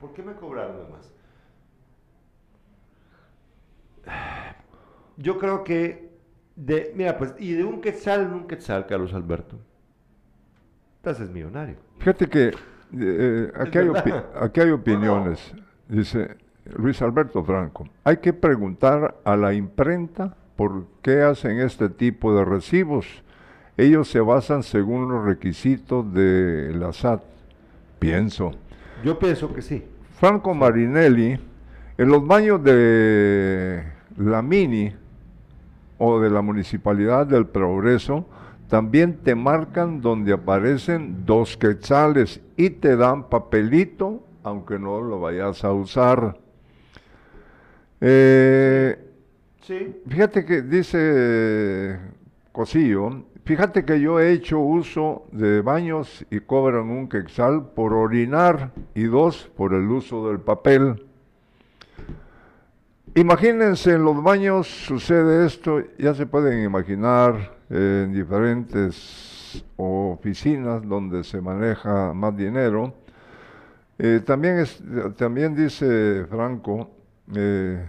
¿por qué me cobraron más? Yo creo que, de, mira, pues, y de un quetzal en un quetzal, Carlos Alberto, estás es millonario. Fíjate que eh, aquí, hay aquí hay opiniones. Dice Luis Alberto Franco, hay que preguntar a la imprenta por qué hacen este tipo de recibos. Ellos se basan según los requisitos de la SAT. Pienso. Yo pienso que sí. Franco Marinelli, en los baños de la Mini o de la Municipalidad del Progreso, también te marcan donde aparecen dos quetzales y te dan papelito, aunque no lo vayas a usar. Eh, Sí. Fíjate que dice Cosillo, fíjate que yo he hecho uso de baños y cobran un quexal por orinar y dos por el uso del papel. Imagínense, en los baños sucede esto, ya se pueden imaginar en diferentes oficinas donde se maneja más dinero. Eh, también, también dice Franco, eh,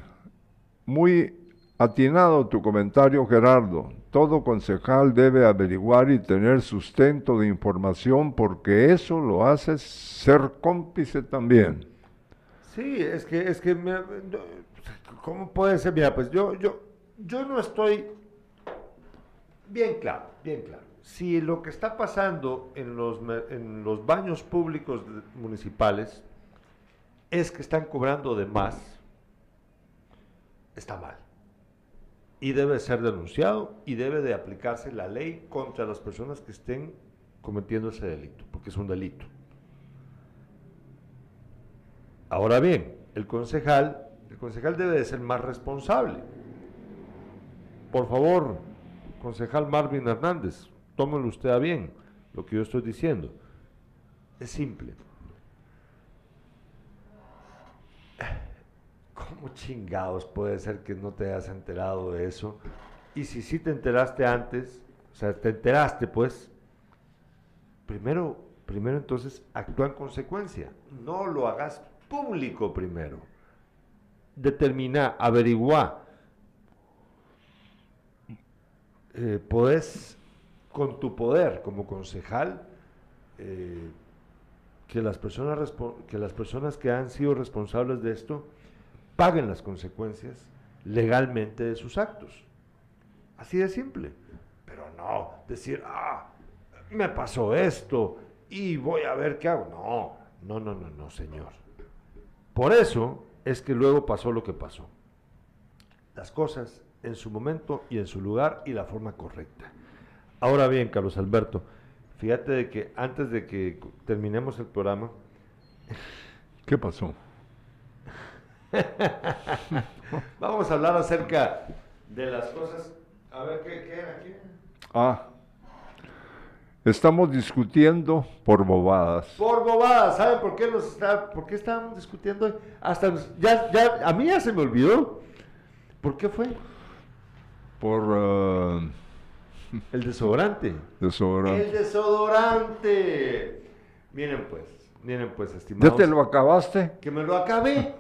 muy atinado tu comentario, Gerardo. Todo concejal debe averiguar y tener sustento de información porque eso lo hace ser cómplice también. Sí, es que, es que, no, ¿cómo puede ser? Mira, pues yo, yo, yo no estoy bien claro, bien claro. Si lo que está pasando en los, me- en los baños públicos municipales es que están cobrando de más, está mal. Y debe ser denunciado y debe de aplicarse la ley contra las personas que estén cometiendo ese delito, porque es un delito. Ahora bien, el concejal, el concejal debe de ser más responsable. Por favor, concejal Marvin Hernández, tómelo usted a bien lo que yo estoy diciendo. Es simple. ¿Cómo chingados puede ser que no te hayas enterado de eso? Y si sí te enteraste antes, o sea, te enteraste pues, primero, primero entonces actúa en consecuencia. No lo hagas público primero. Determina, averigua. Eh, podés, con tu poder como concejal, eh, que, las personas que las personas que han sido responsables de esto paguen las consecuencias legalmente de sus actos. Así de simple. Pero no decir, ah, me pasó esto y voy a ver qué hago. No, no, no, no, no, señor. Por eso es que luego pasó lo que pasó. Las cosas en su momento y en su lugar y la forma correcta. Ahora bien, Carlos Alberto, fíjate de que antes de que terminemos el programa, ¿Qué pasó? vamos a hablar acerca de las cosas. A ver, ¿qué, qué era aquí? Ah, estamos discutiendo por bobadas. Por bobadas, ¿saben por qué nos está, por qué estábamos discutiendo? Hasta ya, ya, a mí ya se me olvidó. ¿Por qué fue? Por ah, El desodorante. desodorante. El desodorante. Miren pues, miren pues, estimados. ¿Ya te lo acabaste? Que me lo acabé.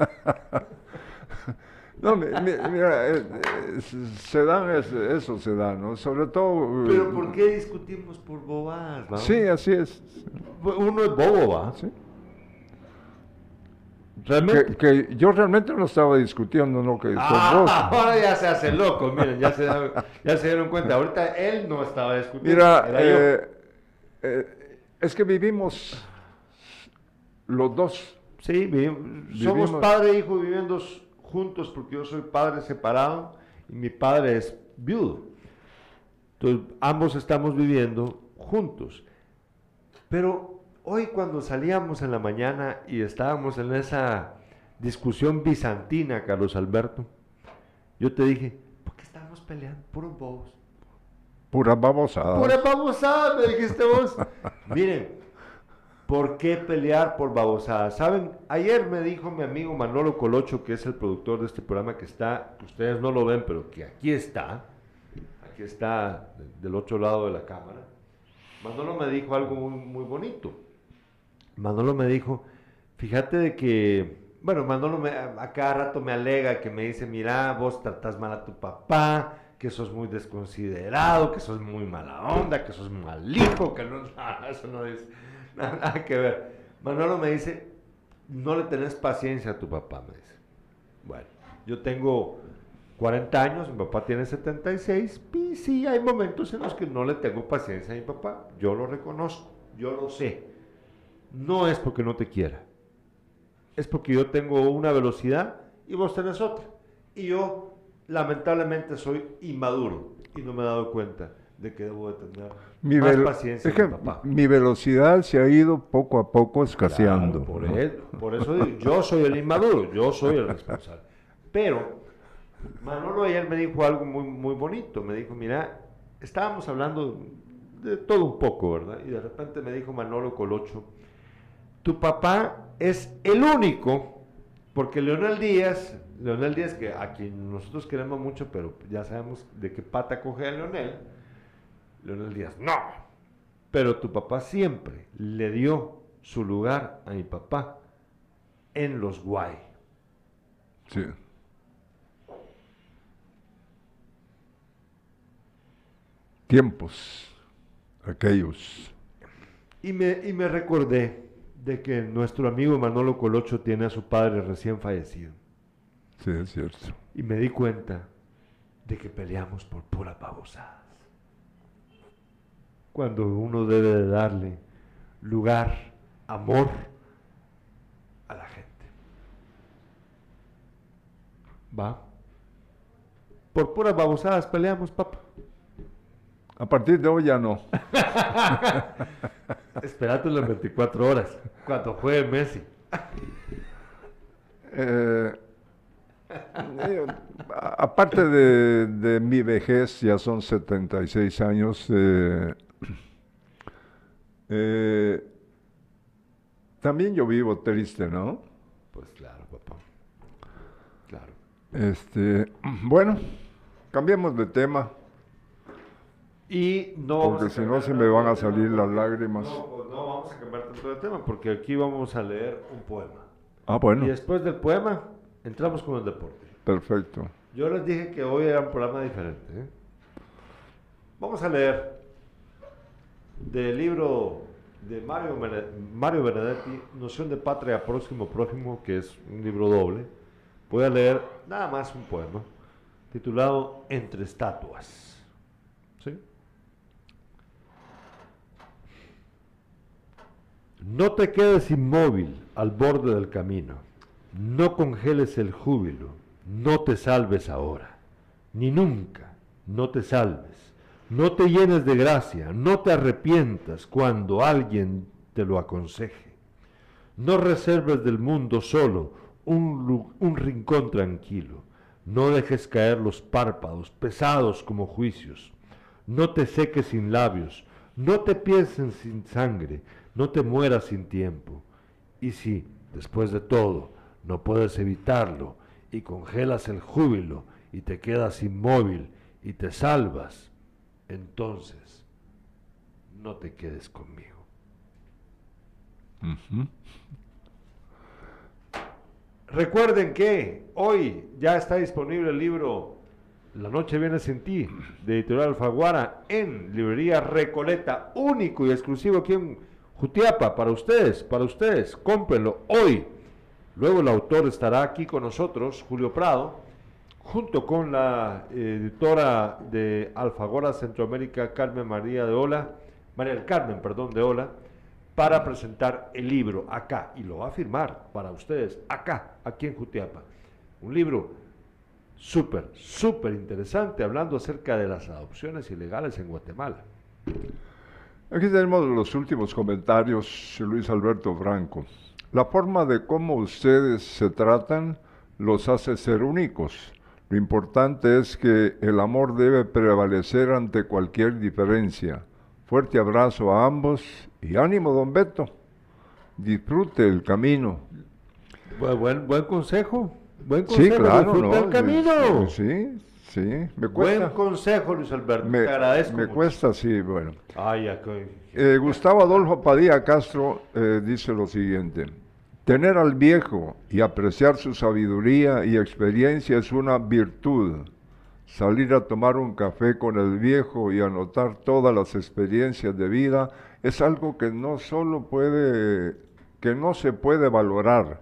No, mi- mi- mira, eh, eh, se dan, es- eso se da, ¿no? Sobre todo... eh, Pero ¿por qué discutimos por bobadas? va? Sí, así es. Uno es bobo, va. Sí. Realmente. Que, que yo realmente no estaba discutiendo, ¿no? Que Ah, vos. ahora ya se hace loco, miren, ya se, ya se dieron cuenta. Ahorita él no estaba discutiendo. Mira, eh, eh, es que vivimos los dos. Sí, vi- somos vivimos- padre e hijo viviendo juntos porque yo soy padre separado y mi padre es viudo. Entonces, ambos estamos viviendo juntos. Pero hoy cuando salíamos en la mañana y estábamos en esa discusión bizantina, Carlos Alberto, yo te dije, ¿por qué estamos peleando? Puros bobos. Puras babosadas. Pura babosada, me dijiste vos. Miren, ¿por qué pelear por babosadas? Saben, ayer me dijo mi amigo Manolo Colocho, que es el productor de este programa que está, que ustedes no lo ven, pero que aquí está, aquí está de- del otro lado de la cámara. Manolo me dijo algo muy, bonito. Manolo me dijo, fíjate de que, bueno, Manolo me, a cada rato me alega que me dice, mira, vos tratás mal a tu papá, que sos muy desconsiderado, que sos muy mala onda, que sos mal hijo, que no, eso no es nada, que ver. Manolo me dice, no le tenés paciencia a tu papá, me dice. Bueno, yo tengo 40 años, mi papá tiene 76, y sí, hay momentos en los que no le tengo paciencia a mi papá, yo lo reconozco, yo lo sé. No es porque no te quiera, es porque yo tengo una velocidad y vos tenés otra. Y yo lamentablemente soy inmaduro y no me he dado cuenta de que debo de tener Mi, más paciencia es que mi papá. mi velocidad se ha ido poco a poco escaseando. Claro, por, ¿no? él- por eso digo, yo soy el inmaduro, yo soy el responsable. Pero Manolo ayer me dijo algo muy, muy bonito. Me dijo, mira, estábamos hablando de todo un poco, ¿verdad? Y de repente me dijo Manolo Colocho, tu papá es el único, porque Leonel Díaz, Leonel Díaz, que a quien nosotros queremos mucho, pero ya sabemos de qué pata coge a Leonel, Leonel Díaz, no. Pero tu papá siempre le dio su lugar a mi papá en los guay. Sí. Tiempos, aquellos. Y me, y me recordé de que nuestro amigo Manolo Colocho tiene a su padre recién fallecido. Sí, es cierto. Y me di cuenta de que peleamos por puras babosadas. Cuando uno debe de darle lugar, amor a la gente. ¿Va? Por puras babosadas peleamos, papá. A partir de hoy ya no. Esperate las 24 horas, cuando juegue Messi. Eh, eh, aparte de, de mi vejez, ya son 76 años, eh, eh, también yo vivo triste, ¿no? Pues claro, papá. Claro. Este, bueno, cambiemos de tema, Y no porque si no se me van a salir tema. las lágrimas. No, pues no vamos a cambiar tanto de tema, porque aquí vamos a leer un poema. Ah, bueno, Y después del poema, entramos con el deporte. perfecto. Yo les dije que hoy era un programa diferente. ¿eh? Vamos a leer del libro de Mario, Mario Benedetti, Noción de Patria Próximo Prójimo, que es un libro doble. Voy a leer nada más un poema titulado Entre Estatuas. ¿Sí? No te quedes inmóvil al borde del camino. No congeles el júbilo. No te salves ahora. Ni nunca. No te salves. No te llenes de gracia. No te arrepientas cuando alguien te lo aconseje. No reserves del mundo solo un, rincón tranquilo. No dejes caer los párpados pesados como juicios. No te seques sin labios. No te pienses sin sangre. No te mueras sin tiempo. Y si, después de todo, no puedes evitarlo y congelas el júbilo y te quedas inmóvil y te salvas, entonces no te quedes conmigo. Recuerden que hoy ya está disponible el libro La noche viene sin ti, de Editorial Alfaguara, en librería Recoleta, único y exclusivo aquí en Jutiapa, para ustedes, para ustedes, cómprenlo hoy. Luego el autor estará aquí con nosotros, Julio Prado, junto con la eh, editora de Alfagora Centroamérica, Carmen María de Ola, María del Carmen, perdón, de Ola, para presentar el libro acá, y lo va a firmar para ustedes, acá, aquí en Jutiapa. Un libro súper, súper interesante, hablando acerca de las adopciones ilegales en Guatemala. Aquí tenemos los últimos comentarios, Luis Alberto Franco. La forma de cómo ustedes se tratan los hace ser únicos. Lo importante es que el amor debe prevalecer ante cualquier diferencia. Fuerte abrazo a ambos y ánimo, don Beto. Disfrute el camino. Buen, buen, buen consejo, buen Sí, consejo, claro, disfruta ¿no? el camino. Sí, Sí, me Buen consejo, Luis Alberto. Me, Te agradezco. me mucho. cuesta, sí, bueno. Ay, Eh, Gustavo Adolfo Padilla Castro eh, dice lo siguiente. Tener al viejo y apreciar su sabiduría y experiencia es una virtud. Salir a tomar un café con el viejo y anotar todas las experiencias de vida es algo que no solo puede, que no se puede valorar.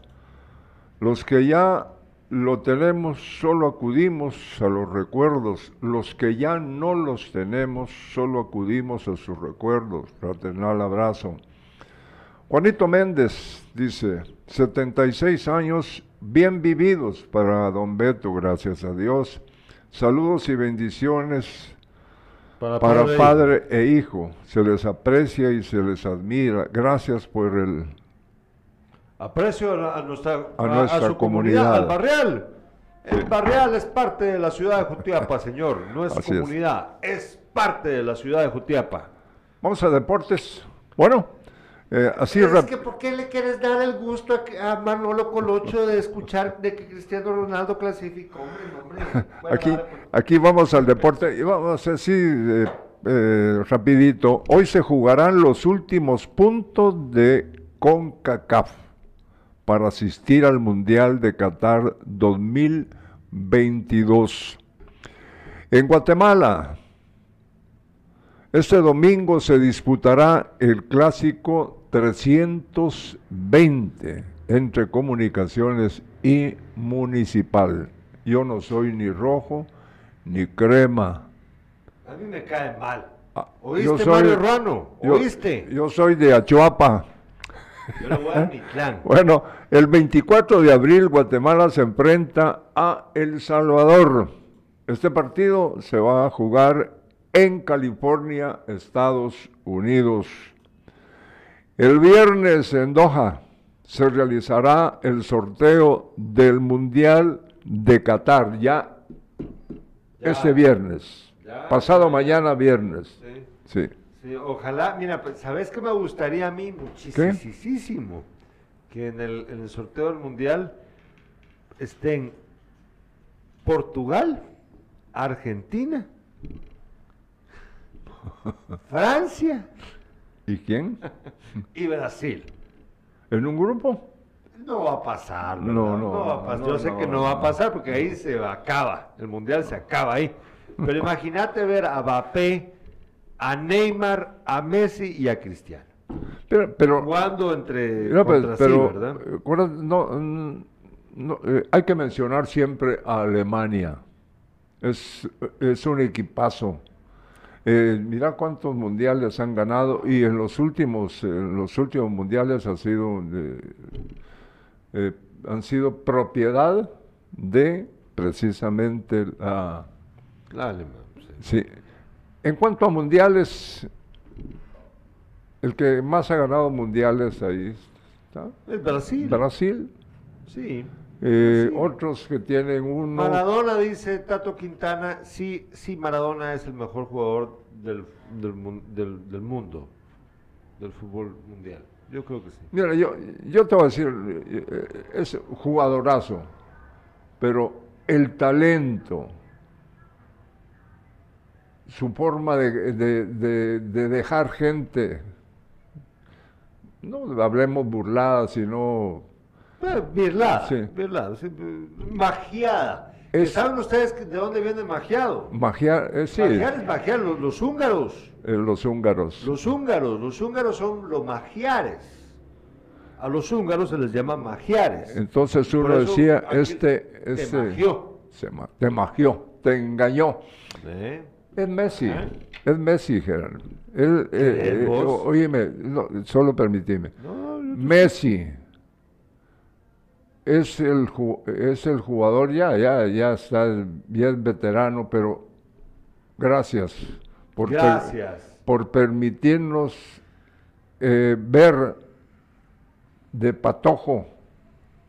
Los que ya lo tenemos solo acudimos a los recuerdos, los que ya no los tenemos solo acudimos a sus recuerdos. Fraternal abrazo. Juanito Méndez dice, 76 años bien vividos para don Beto, gracias a Dios. Saludos y bendiciones Para, para padre- padre e hijo. Se les aprecia y se les admira. Gracias por el Aprecio a, nuestra, A nuestra su comunidad. al barrial. El barrial es parte de la ciudad de Jutiapa, señor. No es Así es. comunidad, es. parte de la ciudad de Jutiapa. Vamos a deportes. Bueno, eh, así es que ¿por qué le quieres dar el gusto a, a Manolo Colocho de escuchar de que Cristiano Ronaldo clasificó? Hombre, hombre. Aquí vamos al deporte y vamos así eh, eh, rapidito. Hoy se jugarán los últimos puntos de CONCACAF para asistir al Mundial de Qatar 2022. En Guatemala, este domingo se disputará el clásico 320 entre comunicaciones y municipal. Yo no soy ni rojo ni crema. A mí me cae mal. Ah, ¿Oíste, yo soy- Mario Ruano? ¿Oíste? Yo soy de Achuapa. Yo le voy a dar mi clan. Bueno, el 24 de abril Guatemala se enfrenta a El Salvador. Este partido se va a jugar en California, Estados Unidos. El viernes en Doha se realizará el sorteo del Mundial de Qatar, ya, este viernes, ya, pasado ya. mañana viernes. Sí. Sí. Sí, ojalá, mira, pues, ¿sabes qué me gustaría a mí muchísimo? Que en el, en el sorteo del Mundial estén Portugal, Argentina, Francia ¿Y quién? y Brasil. ¿En un grupo? No va a pasar, ¿verdad? No, no, va a pasar. no, Yo sé no, que no va a pasar porque ahí se acaba, el Mundial se acaba ahí. Pero imagínate ver a Mbappé, a Neymar, a Messi y a Cristiano. Pero, pero, Jugando entre No, contra sí, pero, ¿verdad? no, mm, no, eh, hay que mencionar siempre a Alemania. Es, es un equipazo. Eh, mira cuántos mundiales han ganado y en los últimos, en los últimos mundiales ha sido, eh, eh, han sido propiedad de precisamente la, Dale, man, sí. Sí. En cuanto a mundiales, el que más ha ganado mundiales ahí está Es Brasil. Brasil. Sí. Eh. Otros que tienen uno. Maradona, dice Tato Quintana, sí, sí, Maradona es el mejor jugador del, del, mun- del- del mundo, del fútbol mundial. Yo creo que sí. Mira, yo, yo te voy a decir, eh, es jugadorazo, pero el talento, su forma de, de- de- de dejar gente, no hablemos burlada, sino Birlada, Sí. birlada, sí, eh, magiada. Es- ¿Saben ustedes de dónde viene magiado? magia, eh, sí, Magiar es magiar, los, los húngaros. eh, los húngaros. Los húngaros, los húngaros son los magiares. A los húngaros se les llama magiares. Entonces uno eso decía, aquí este, te este, magió. se te magió, te engañó. ¿Eh? Es Messi, ¿Eh? es Messi, Gerardo. Él, eh, ¿Crees eh, óyeme, no, solo permitime. No, Messi es el, ju- es el jugador ya, ya, ya está, es veterano, pero gracias por, per- Gracias. por permitirnos eh, ver de patojo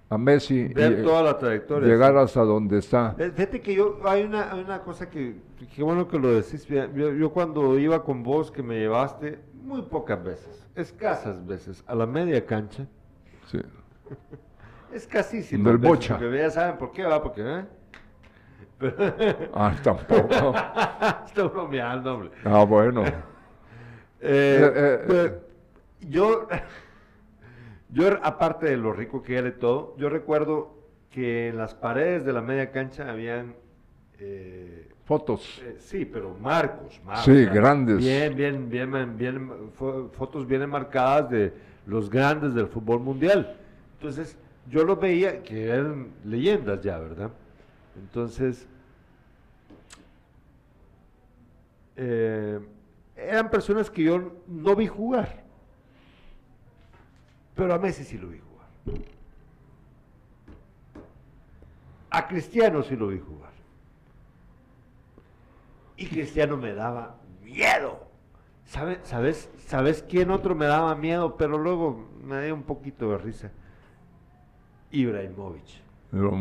a Messi Ver y, toda la trayectoria. llegar hasta donde está. Eh, Fíjate que yo, hay una, hay una cosa que, qué bueno que lo decís, yo cuando iba con vos, que me llevaste, muy pocas veces, escasas veces, a la media cancha, Sí. escasísimas Del veces, Bocha. Porque ya saben por qué va, porque, ¿eh? ah, tampoco. Estoy bromeando, hombre. Ah, bueno. Eh, Eh, pues, yo, yo, aparte de lo rico que era y todo, yo recuerdo que en las paredes de la media cancha habían... Fotos. sí, pero marcos, marcos. Sí, grandes. Bien, bien, bien, bien, fo- fotos bien enmarcadas de los grandes del fútbol mundial. Entonces, yo los veía que eran leyendas ya, ¿verdad? Entonces, eh, eran personas que yo no vi jugar. Pero a Messi sí lo vi jugar. A Cristiano sí lo vi jugar. Y Cristiano me daba miedo. ¿Sabe- ¿Sabes, ¿Sabes quién otro me daba miedo? Pero luego me dio un poquito de risa. Ibrahimovic. Pero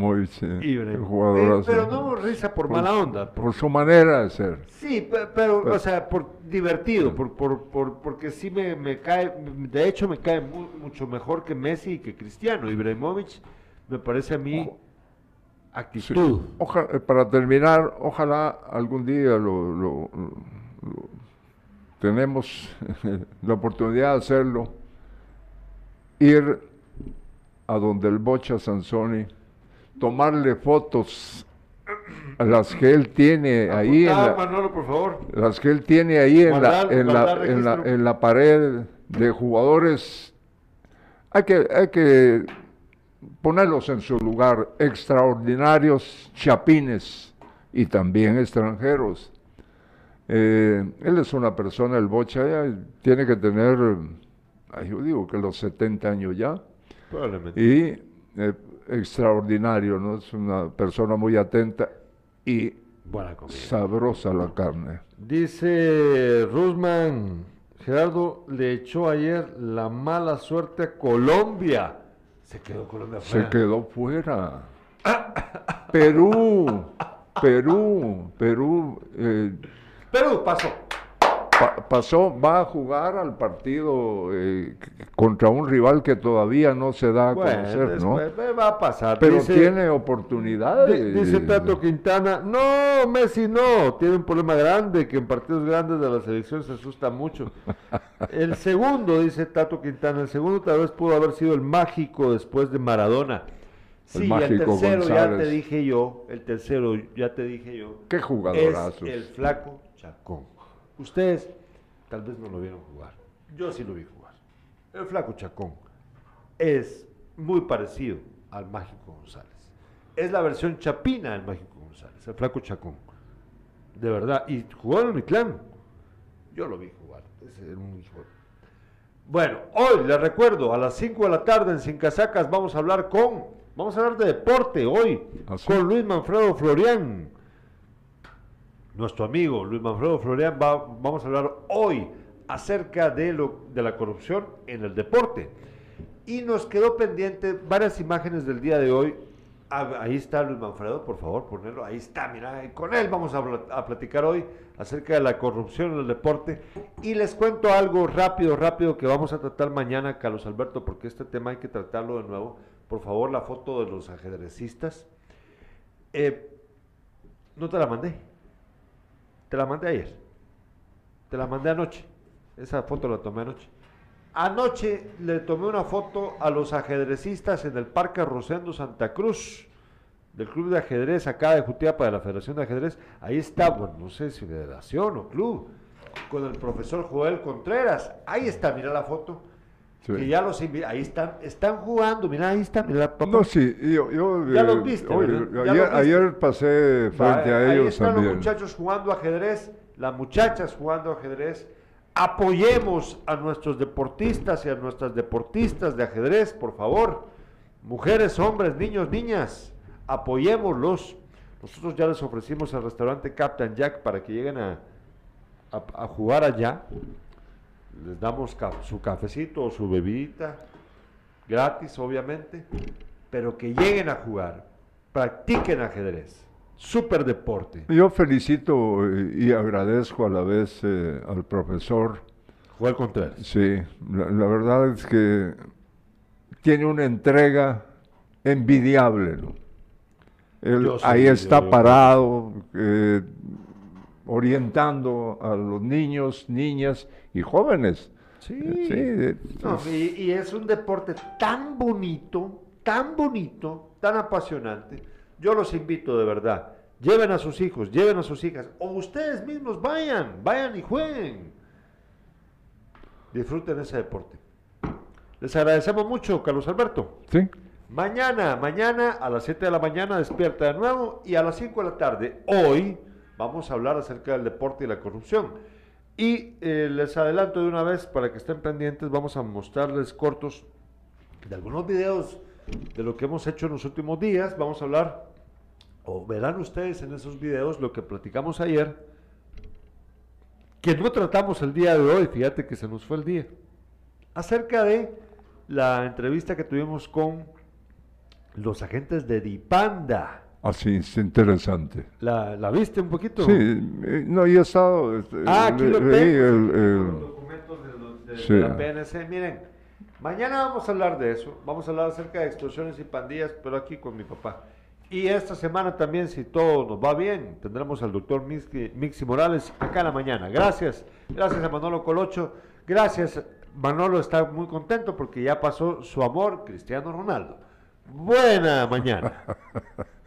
Ibrahimovic. jugadorazo. Eh, pero no risa por mala onda. Por su manera de ser. Sí, pe- pero, Pero- o sea, por divertido, por, por, por- porque sí me, me cae, de hecho me cae mu- mucho mejor que Messi y que Cristiano. Ibrahimovic me parece a mí actitud. Oja- eh, para terminar, ojalá algún día lo, lo- lo- tenemos la oportunidad de hacerlo, ir a donde el Bocha Sansoni, tomarle fotos a las que él tiene ahí en la, Manolo, por favor. las que él tiene ahí en, la, en, la, en, la, registro. en la pared de jugadores. Hay que, hay que ponerlos en su lugar, extraordinarios chapines y también extranjeros. Eh, él es una persona, el Bocha, ya tiene que tener, ay, yo digo que los 70 años ya, Probablemente. y eh, extraordinario, ¿no? Es una persona muy atenta y Buena comida. sabrosa la carne. Dice Rusman, Gerardo le echó ayer la mala suerte a Colombia. Se quedó Colombia Se fuera. quedó fuera. Perú, Perú, Perú eh, Perú pasó. Pa- pasó, va a jugar al partido eh, contra un rival que todavía no se da a Bueno, conocer, ¿no? después, eh, va a pasar. Pero Dice- tiene oportunidades. Di- Dice Tato Quintana, no, Messi no, tiene un problema grande que en partidos grandes de la selección se asusta mucho. El segundo, dice Tato Quintana, el segundo tal vez pudo haber sido el mágico después de Maradona. Sí, el, mágico tercero ya te dije yo, el tercero ya te dije yo, Qué es jugadorazos. el flaco Chacón. Ustedes tal vez no lo vieron jugar, yo sí lo vi jugar. El flaco Chacón es muy parecido al Mágico González. Es la versión chapina del Mágico González, el flaco Chacón. De verdad. Y jugó en el Mictlán. Yo lo vi jugar. Es un hijo. Bueno, hoy les recuerdo, a las 5 de la tarde en Sin Casacas vamos a hablar con, vamos a hablar de deporte hoy, ¿Ah, con Luis Manfredo Florián. Nuestro amigo Luis Manfredo Florián va, vamos a hablar hoy acerca de, lo, de la corrupción en el deporte. Y nos quedó pendiente varias imágenes del día de hoy. Ah, Ahí está Luis Manfredo, por favor, ponerlo. Ahí está, mira, y con él vamos a, a platicar hoy acerca de la corrupción en el deporte. Y les cuento algo rápido, rápido que vamos a tratar mañana, Carlos Alberto, porque este tema hay que tratarlo de nuevo. Por favor, la foto de los ajedrecistas. Eh, no te la mandé. Te la mandé ayer. Te la mandé anoche. Esa foto la tomé anoche. Anoche le tomé una foto a los ajedrecistas en el Parque Rosendo Santa Cruz, del Club de Ajedrez acá de Jutiapa, de la Federación de Ajedrez. Ahí está, bueno, no sé si federación o club, con el profesor Joel Contreras. Ahí está, mira la foto. Sí. Que ya los ahí están, están jugando, mira, ahí está, mira, papá. No, sí, yo, yo, Ya eh, los viste, ayer, los viste. ayer pasé frente Va, a ahí ellos están también. los muchachos jugando ajedrez, las muchachas jugando ajedrez. Apoyemos a nuestros deportistas y a nuestras deportistas de ajedrez, por favor. Mujeres, hombres, niños, niñas, apoyémoslos. Nosotros ya les ofrecimos al restaurante Captain Jack para que lleguen a, a- a jugar allá. Les damos su cafecito o su bebidita, gratis obviamente, pero que lleguen a jugar, practiquen ajedrez, super deporte. Yo felicito eh, y agradezco a la vez eh, al profesor. Jugar Contreras. Sí, la, la verdad es que tiene una entrega envidiable, ¿no? Él ahí está parado, eh, orientando a los niños, niñas y jóvenes. Sí. Sí, eh, No, y, y es un deporte tan bonito, tan bonito, tan apasionante. Yo los invito de verdad. Lleven a sus hijos, lleven a sus hijas. O ustedes mismos vayan, vayan y jueguen. Disfruten ese deporte. Les agradecemos mucho, Carlos Alberto. sí. Mañana, mañana a las 7 de la mañana despierta de nuevo y a las 5 de la tarde, hoy, vamos a hablar acerca del deporte y la corrupción. Y eh, les adelanto de una vez para que estén pendientes, vamos a mostrarles cortos de algunos videos de lo que hemos hecho en los últimos días. Vamos a hablar, o verán ustedes en esos videos lo que platicamos ayer, que no tratamos el día de hoy, fíjate que se nos fue el día, acerca de la entrevista que tuvimos con los agentes de Dipanda. Así es interesante. ¿La, la viste un poquito? Sí, eh, no, yo he estado. este, Ah, aquí le- lo tengo. Los documentos de, los- de- de Sí. la PNC. Miren, mañana vamos a hablar de eso. Vamos a hablar acerca de extorsiones y pandillas, pero aquí con mi papá. Y esta semana también, si todo nos va bien, tendremos al doctor Mixi, Mixi Morales acá en la mañana. Gracias. Gracias a Manolo Colocho. Gracias. Manolo está muy contento porque ya pasó su amor, Cristiano Ronaldo. Buena mañana.